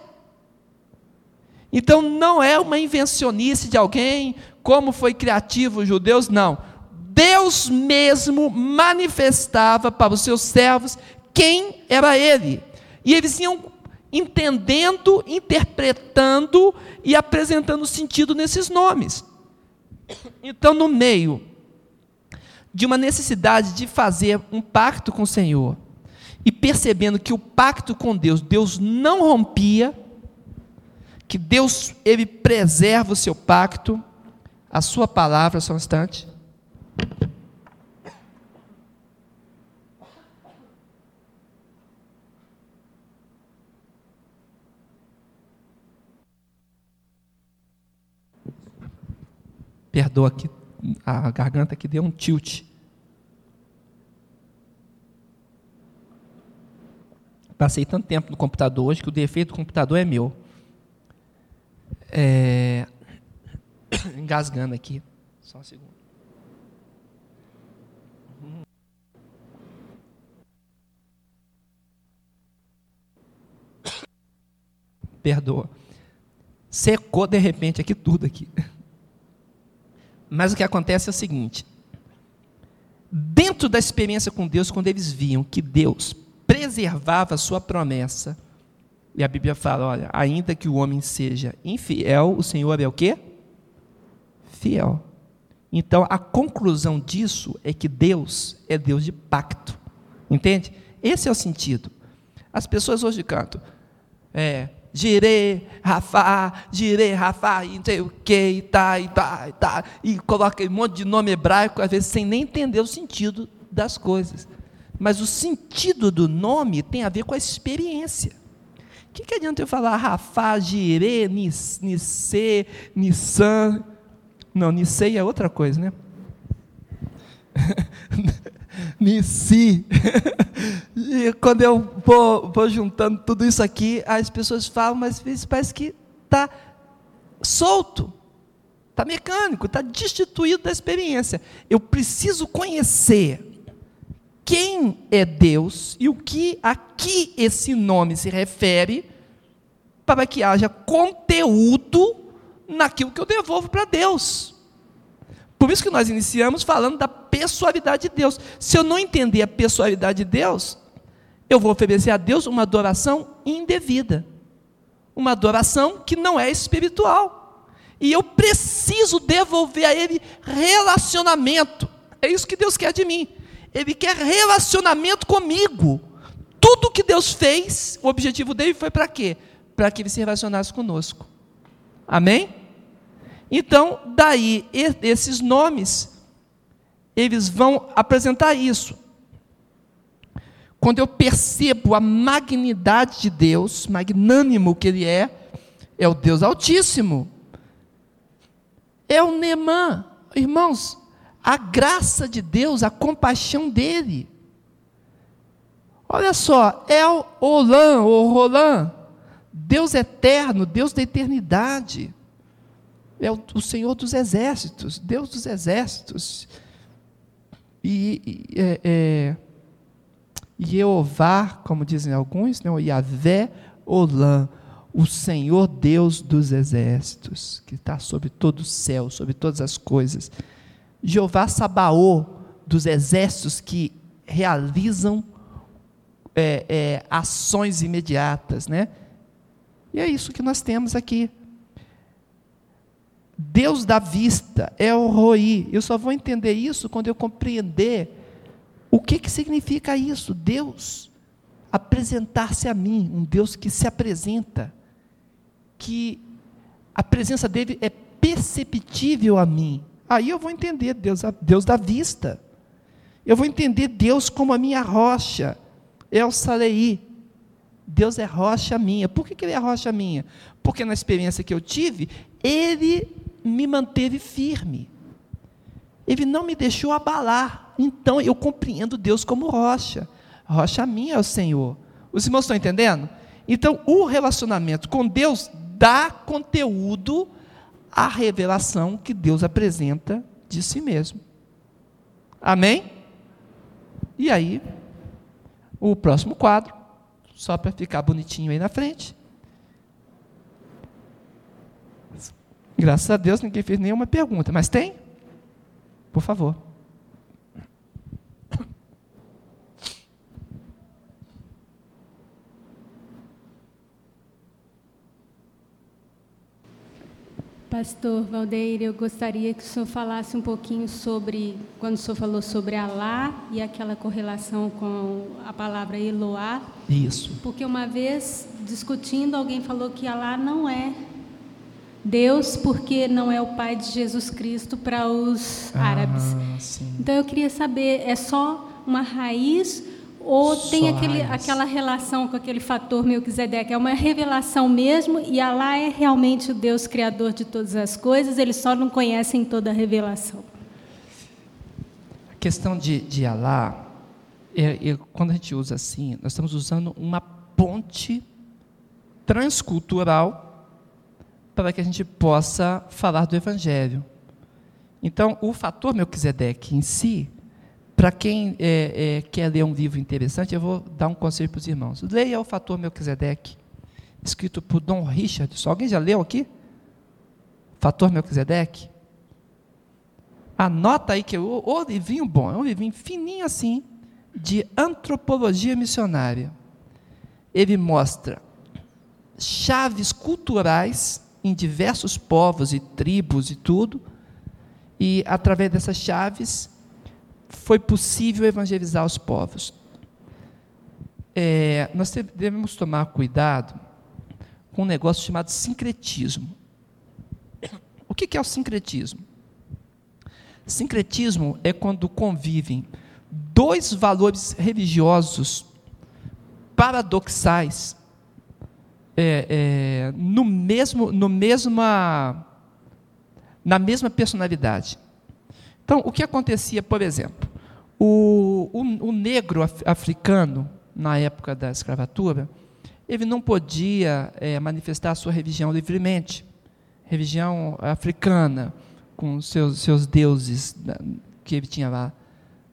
Então não é uma invencionice de alguém, como foi criativo os judeus, não. Deus mesmo manifestava para os seus servos quem era ele. E eles iam entendendo, interpretando e apresentando sentido nesses nomes. Então, no meio de uma necessidade de fazer um pacto com o Senhor, e percebendo que o pacto com Deus, Deus não rompia, que Deus ele preserva o seu pacto, a sua palavra, só um instante. Perdoa aqui, a garganta que deu um tilt. Passei tanto tempo no computador hoje que o defeito do computador é meu. É... <coughs> Engasgando aqui. Só um segundo. <coughs> Perdoa. Secou de repente aqui tudo aqui. <laughs> Mas o que acontece é o seguinte: dentro da experiência com Deus, quando eles viam que Deus preservava a sua promessa, e a Bíblia fala: olha, ainda que o homem seja infiel, o Senhor é o quê? Fiel. Então a conclusão disso é que Deus é Deus de pacto. Entende? Esse é o sentido. As pessoas hoje cantam. É, Girei, Rafa, girei, Rafa, e não sei o que, e tá, e tá, e tá, e coloca um monte de nome hebraico, às vezes sem nem entender o sentido das coisas. Mas o sentido do nome tem a ver com a experiência. O que, que adianta eu falar Rafa, Girei, Nissê, Nissan? Não, Nissei é outra coisa, né? <laughs> Nissi. e quando eu vou, vou, juntando tudo isso aqui, as pessoas falam, mas parece que está solto, está mecânico, está destituído da experiência. Eu preciso conhecer quem é Deus e o que aqui esse nome se refere, para que haja conteúdo naquilo que eu devolvo para Deus. Por isso que nós iniciamos falando da pessoalidade de Deus. Se eu não entender a pessoalidade de Deus, eu vou oferecer a Deus uma adoração indevida. Uma adoração que não é espiritual. E eu preciso devolver a Ele relacionamento. É isso que Deus quer de mim. Ele quer relacionamento comigo. Tudo que Deus fez, o objetivo dele foi para quê? Para que Ele se relacionasse conosco. Amém? Então, daí, esses nomes, eles vão apresentar isso. Quando eu percebo a magnidade de Deus, magnânimo que Ele é, é o Deus Altíssimo. É o Nemã. Irmãos, a graça de Deus, a compaixão dEle. Olha só, é o Olã, o Rolã, Deus eterno, Deus da eternidade é o, o Senhor dos exércitos, Deus dos exércitos. E, e é, é, Jeová, como dizem alguns, não, Yahvé Olã, o Senhor Deus dos exércitos, que está sobre todo o céu, sobre todas as coisas. Jeová Sabaô, dos exércitos que realizam é, é, ações imediatas, né? E é isso que nós temos aqui. Deus da vista é o Roi. Eu só vou entender isso quando eu compreender o que, que significa isso. Deus apresentar-se a mim, um Deus que se apresenta, que a presença dele é perceptível a mim. Aí eu vou entender Deus, Deus da vista. Eu vou entender Deus como a minha rocha. É o Salei. Deus é rocha minha. Por que, que ele é rocha minha? Porque na experiência que eu tive, ele me manteve firme. Ele não me deixou abalar. Então eu compreendo Deus como rocha. Rocha minha é o Senhor. Os irmãos estão entendendo? Então o relacionamento com Deus dá conteúdo à revelação que Deus apresenta de si mesmo. Amém? E aí, o próximo quadro, só para ficar bonitinho aí na frente. Graças a Deus ninguém fez nenhuma pergunta, mas tem? Por favor. Pastor Valdeir, eu gostaria que o senhor falasse um pouquinho sobre, quando o senhor falou sobre Alá e aquela correlação com a palavra Eloá. Isso. Porque uma vez, discutindo, alguém falou que Alá não é Deus, porque não é o pai de Jesus Cristo para os árabes. sim. Então eu queria saber, é só uma raiz ou Só tem aquele, raiz. aquela relação com aquele fator Melquisedeque? É uma revelação mesmo e Alá é realmente o Deus criador de todas as coisas, eles só não conhecem toda a revelação. A questão de, de Alá, é- é- quando a gente usa assim, nós estamos usando uma ponte transcultural para que a gente possa falar do Evangelho. Então, o fator Melquisedeque em si, para quem é, é, quer ler um livro interessante, eu vou dar um conselho para os irmãos. Leia o fator Melquisedeque, escrito por Dom Richard. Alguém já leu aqui? Fator Melquisedeque? Anota aí que o, o livrinho bom, é um livrinho fininho assim, de antropologia missionária. Ele mostra chaves culturais em diversos povos e tribos e tudo, e através dessas chaves foi possível evangelizar os povos. É, nós devemos tomar cuidado com um negócio chamado sincretismo. O que é o sincretismo? Sincretismo é quando convivem dois valores religiosos paradoxais é, é, no mesmo, no mesma, na mesma personalidade. Então, o que acontecia, por exemplo, o, o, o negro af- africano, na época da escravatura, ele não podia é, manifestar a sua religião livremente. Religião africana, com seus, seus deuses da- que ele tinha lá,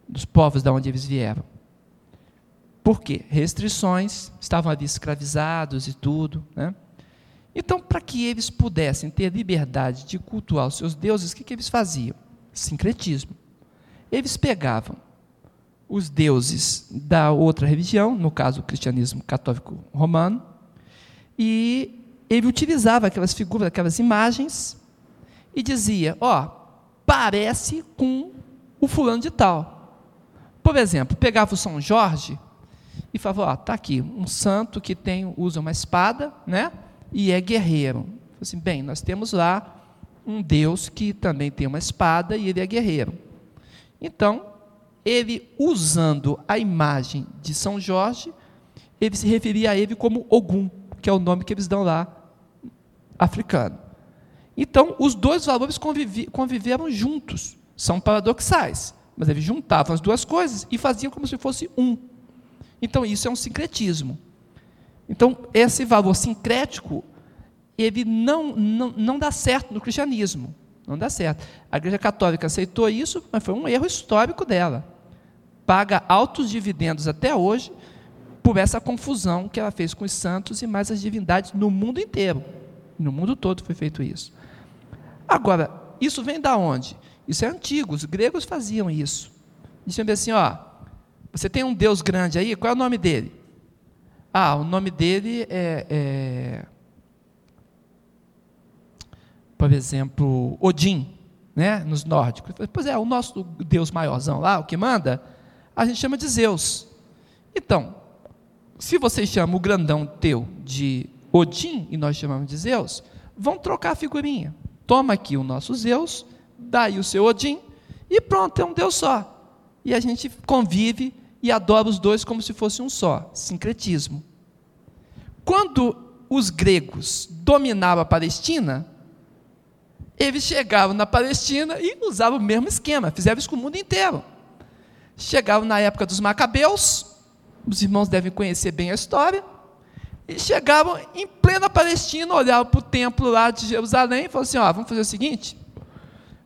dos povos de onde eles vieram. Por quê? Restrições, estavam ali escravizados e tudo. Né? Então, para que eles pudessem ter liberdade de cultuar os seus deuses, o que, que eles faziam? Sincretismo. Eles pegavam os deuses da outra religião, no caso o cristianismo católico romano, e ele utilizava aquelas figuras, aquelas imagens, e dizia: Ó, parece com o fulano de tal. Por exemplo, pegava o São Jorge e falava: Ó, tá aqui, um santo que tem, usa uma espada, né? E é guerreiro. Assim, bem, nós temos lá um Deus que também tem uma espada e ele é guerreiro. Então, ele usando a imagem de São Jorge, ele se referia a ele como Ogum, que é o nome que eles dão lá, africano. Então, os dois valores convivi- conviveram juntos. São paradoxais, mas eles juntavam as duas coisas e faziam como se fosse um. Então, isso é um sincretismo. Então, esse valor sincrético, ele não, não, não dá certo no cristianismo. Não dá certo. A Igreja Católica aceitou isso, mas foi um erro histórico dela. Paga altos dividendos até hoje por essa confusão que ela fez com os santos e mais as divindades no mundo inteiro. No mundo todo foi feito isso. Agora, isso vem da onde? Isso é antigo, os gregos faziam isso. Diziam assim, ó, você tem um Deus grande aí, qual é o nome dele? Ah, o nome dele é, é por exemplo, Odin, né, nos nórdicos. Pois é, o nosso Deus maiorzão lá, o que manda, a gente chama de Zeus. Então, se você chama o grandão teu de Odin e nós chamamos de Zeus, vão trocar a figurinha. Toma aqui o nosso Zeus, dá aí o seu Odin e pronto, é um Deus só. E a gente convive e adora os dois como se fosse um só, sincretismo. Quando os gregos dominavam a Palestina, eles chegavam na Palestina e usavam o mesmo esquema, fizeram isso com o mundo inteiro. Chegavam na época dos Macabeus, os irmãos devem conhecer bem a história, e chegavam em plena Palestina, olhavam para o templo lá de Jerusalém e falavam assim: ó, vamos fazer o seguinte,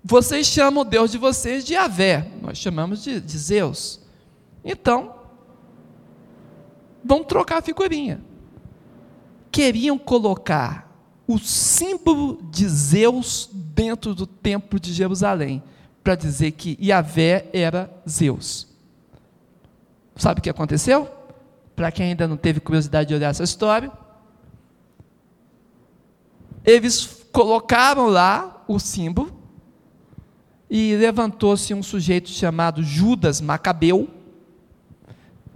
vocês chamam o Deus de vocês de Avé, nós chamamos de, de Zeus. Então, vamos trocar a figurinha. Queriam colocar o símbolo de Zeus dentro do templo de Jerusalém, para dizer que Yahvé era Zeus. Sabe o que aconteceu? Para quem ainda não teve curiosidade de olhar essa história, eles colocaram lá o símbolo e levantou-se um sujeito chamado Judas Macabeu,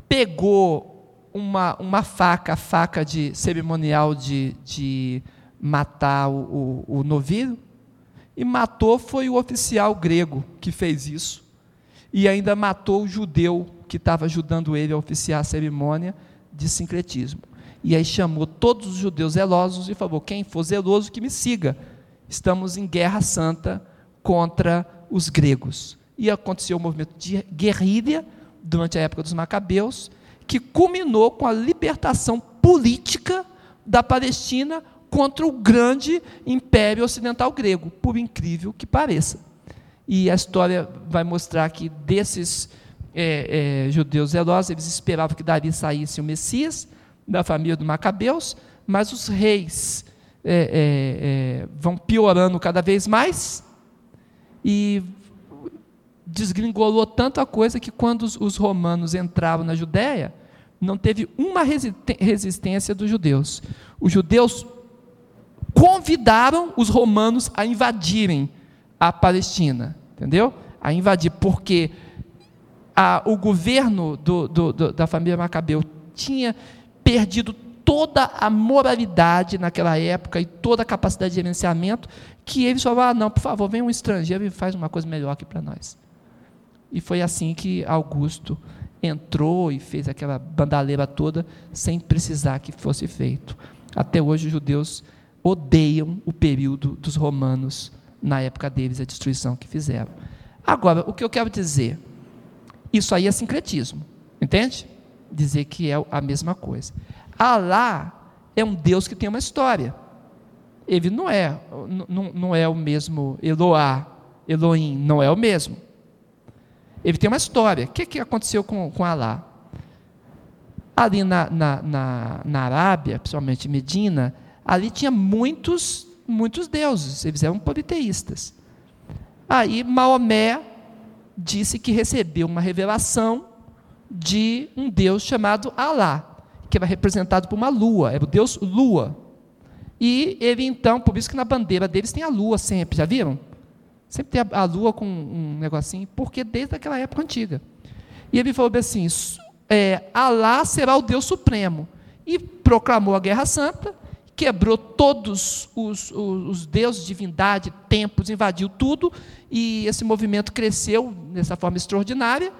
pegou uma, uma faca, faca de cerimonial de, de matar o, o, o novilho, e matou foi o oficial grego que fez isso, e ainda matou o judeu que estava ajudando ele a oficiar a cerimônia de sincretismo. E aí chamou todos os judeus zelosos e falou: quem for zeloso que me siga. Estamos em guerra santa contra os gregos. E aconteceu o um movimento de guerrilha durante a época dos Macabeus, que culminou com a libertação política da Palestina contra o grande império ocidental grego, por incrível que pareça. E a história vai mostrar que desses é, é, judeus zelosos, eles esperavam que dali saísse o Messias, da família dos Macabeus, mas os reis é, é, é, vão piorando cada vez mais e desgringolou tanto a coisa que quando os, os romanos entraram na Judéia, não teve uma resistência dos judeus. Os judeus convidaram os romanos a invadirem a Palestina, entendeu? A invadir, porque a, o governo do, do, do, da família Macabeu tinha perdido toda a moralidade naquela época e toda a capacidade de gerenciamento, que eles falaram: ah, não, por favor, vem um estrangeiro e faz uma coisa melhor aqui para nós. E foi assim que Augusto entrou e fez aquela bandaleira toda, sem precisar que fosse feito. Até hoje, os judeus odeiam o período dos romanos, na época deles, a destruição que fizeram. Agora, o que eu quero dizer? Isso aí é sincretismo, entende? Dizer que é a mesma coisa. Alá é um Deus que tem uma história. Ele não é, não, não é o mesmo Eloá, Elohim, não é o mesmo. Ele tem uma história. O que, que aconteceu com, com Alá? Ali na, na, na, na Arábia, principalmente Medina, ali tinha muitos, muitos deuses, eles eram politeístas. Aí Maomé disse que recebeu uma revelação de um deus chamado Alá, que era representado por uma lua, era o deus Lua. E ele então, por isso que na bandeira deles tem a lua sempre, já viram? Sempre tem a, a lua com um negocinho, porque desde aquela época antiga. E ele falou assim: é, Alá será o Deus Supremo. E proclamou a Guerra Santa, quebrou todos os, os, os deuses, divindade, tempos, invadiu tudo, e esse movimento cresceu dessa forma extraordinária,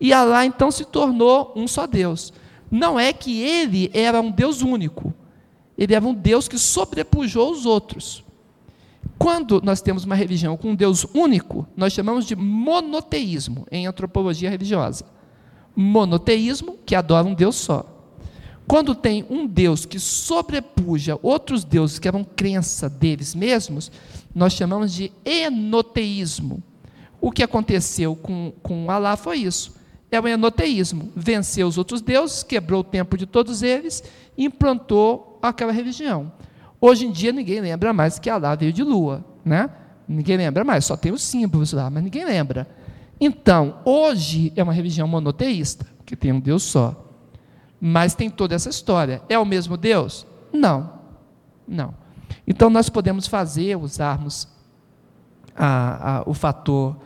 e Alá então se tornou um só Deus. Não é que ele era um Deus único, ele era um Deus que sobrepujou os outros. Quando nós temos uma religião com um Deus único, nós chamamos de monoteísmo em antropologia religiosa. Monoteísmo, que adora um Deus só. Quando tem um Deus que sobrepuja outros deuses que eram crença deles mesmos, nós chamamos de enoteísmo. O que aconteceu com, com Alá foi isso. É o enoteísmo. Venceu os outros deuses, quebrou o tempo de todos eles implantou aquela religião. Hoje em dia ninguém lembra mais que Alá veio de lua, né? Ninguém lembra mais, só tem os símbolos lá, mas ninguém lembra. Então, hoje é uma religião monoteísta, que tem um Deus só. Mas tem toda essa história. É o mesmo Deus? Não. Não. Então nós podemos fazer, usarmos a, a, o fator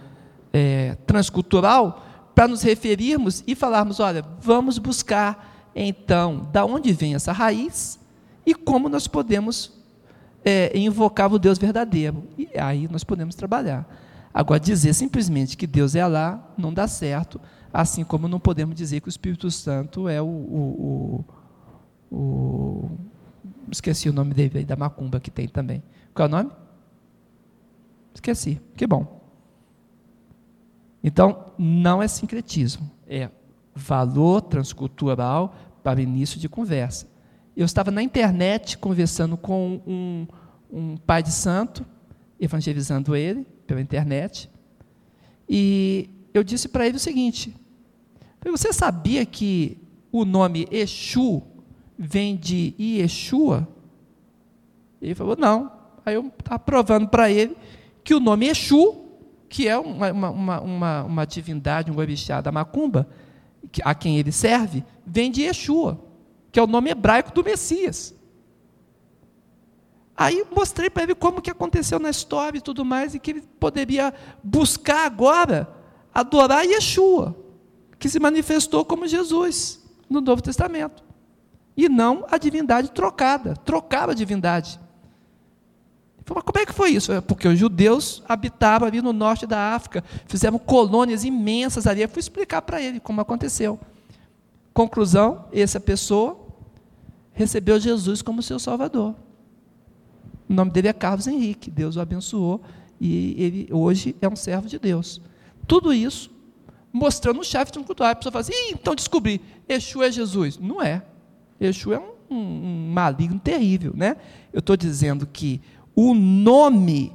é, transcultural para nos referirmos e falarmos: olha, vamos buscar então da onde vem essa raiz e como nós podemos é, invocar o Deus verdadeiro. E aí nós podemos trabalhar. Agora, dizer simplesmente que Deus é lá não dá certo, assim como não podemos dizer que o Espírito Santo é o. o, o, o esqueci o nome dele aí, da macumba que tem também. Qual é o nome? Esqueci. Que bom. Então, não é sincretismo, é valor transcultural para início de conversa. Eu estava na internet conversando com um, um pai de santo, evangelizando ele pela internet, e eu disse para ele o seguinte: você sabia que o nome Exu vem de Yeshua? Ele falou, não. Aí eu estava provando para ele que o nome Exu, que é uma, uma, uma, uma divindade, um orixá da macumba, a quem ele serve, vem de Yeshua, que é o nome hebraico do Messias. Aí mostrei para ele como que aconteceu na história e tudo mais, e que ele poderia buscar agora adorar Yeshua, que se manifestou como Jesus no Novo Testamento. E não a divindade trocada, trocava a divindade. Mas como é que foi isso? Porque os judeus habitavam ali no norte da África, fizeram colônias imensas ali. Eu fui explicar para ele como aconteceu. Conclusão: essa pessoa recebeu Jesus como seu Salvador. O nome dele é Carlos Henrique, Deus o abençoou e ele hoje é um servo de Deus. Tudo isso mostrando um chefe de um cultuário. A pessoa fala assim, então descobri, Exu é Jesus. Não é. Exu é um, um, um maligno terrível. Né? Eu estou dizendo que o nome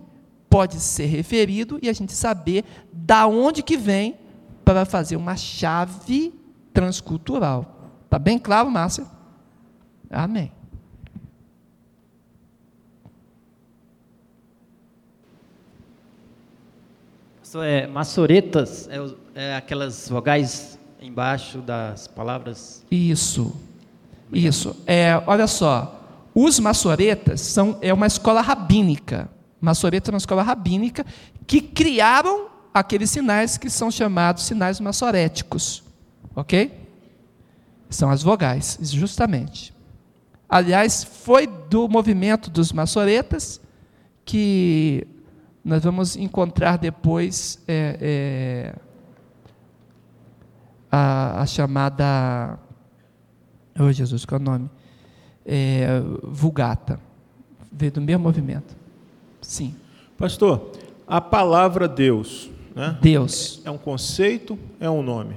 pode ser referido e a gente saber da onde que vem para fazer uma chave transcultural. Está bem claro, Márcia? Amém. É, maçoretas é, é, aquelas vogais embaixo das palavras? Isso, isso. É, olha só, os maçoretas são, é uma escola rabínica. Maçoreta é uma escola rabínica que criaram aqueles sinais que são chamados sinais maçoréticos. Ok? São as vogais, justamente. Aliás, foi do movimento dos maçoretas que nós vamos encontrar depois é, é, a, a, chamada. Oh, Jesus, qual é o nome? É, Vulgata. Veio do mesmo movimento. Sim. Pastor, a palavra Deus. Né? Deus. É um conceito, é um nome.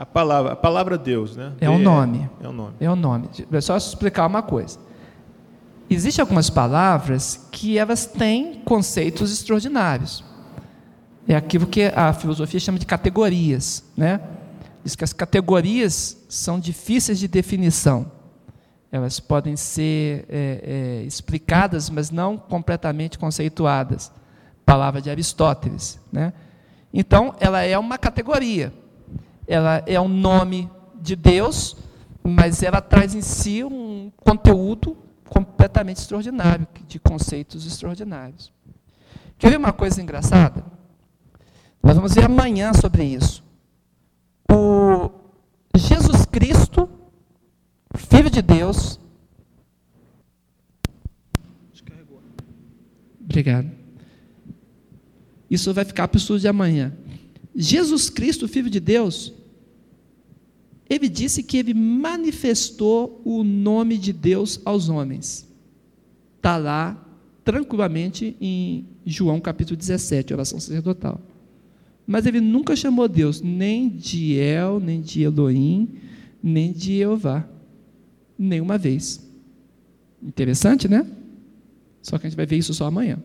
A palavra, a palavra Deus, né? É um nome. É um nome. É um nome. É só explicar uma coisa. Existem algumas palavras que elas têm conceitos extraordinários. É aquilo que a filosofia chama de categorias, né? Diz que as categorias são difíceis de definição. Elas podem ser é, é, explicadas, mas não completamente conceituadas. Palavra de Aristóteles, né? Então, ela é uma categoria. Ela é um nome de Deus, mas ela traz em si um conteúdo completamente extraordinário, de conceitos extraordinários. Quer ver uma coisa engraçada? Nós vamos ver amanhã sobre isso. O Jesus Cristo, Filho de Deus. Obrigado. Isso vai ficar para o estudo de amanhã. Jesus Cristo, Filho de Deus, ele disse que ele manifestou o nome de Deus aos homens. Está lá tranquilamente em João capítulo 17, oração sacerdotal. Mas ele nunca chamou Deus nem de El, nem de Elohim, nem de Jeová. Nenhuma vez. Interessante, né? Só que a gente vai ver isso só amanhã.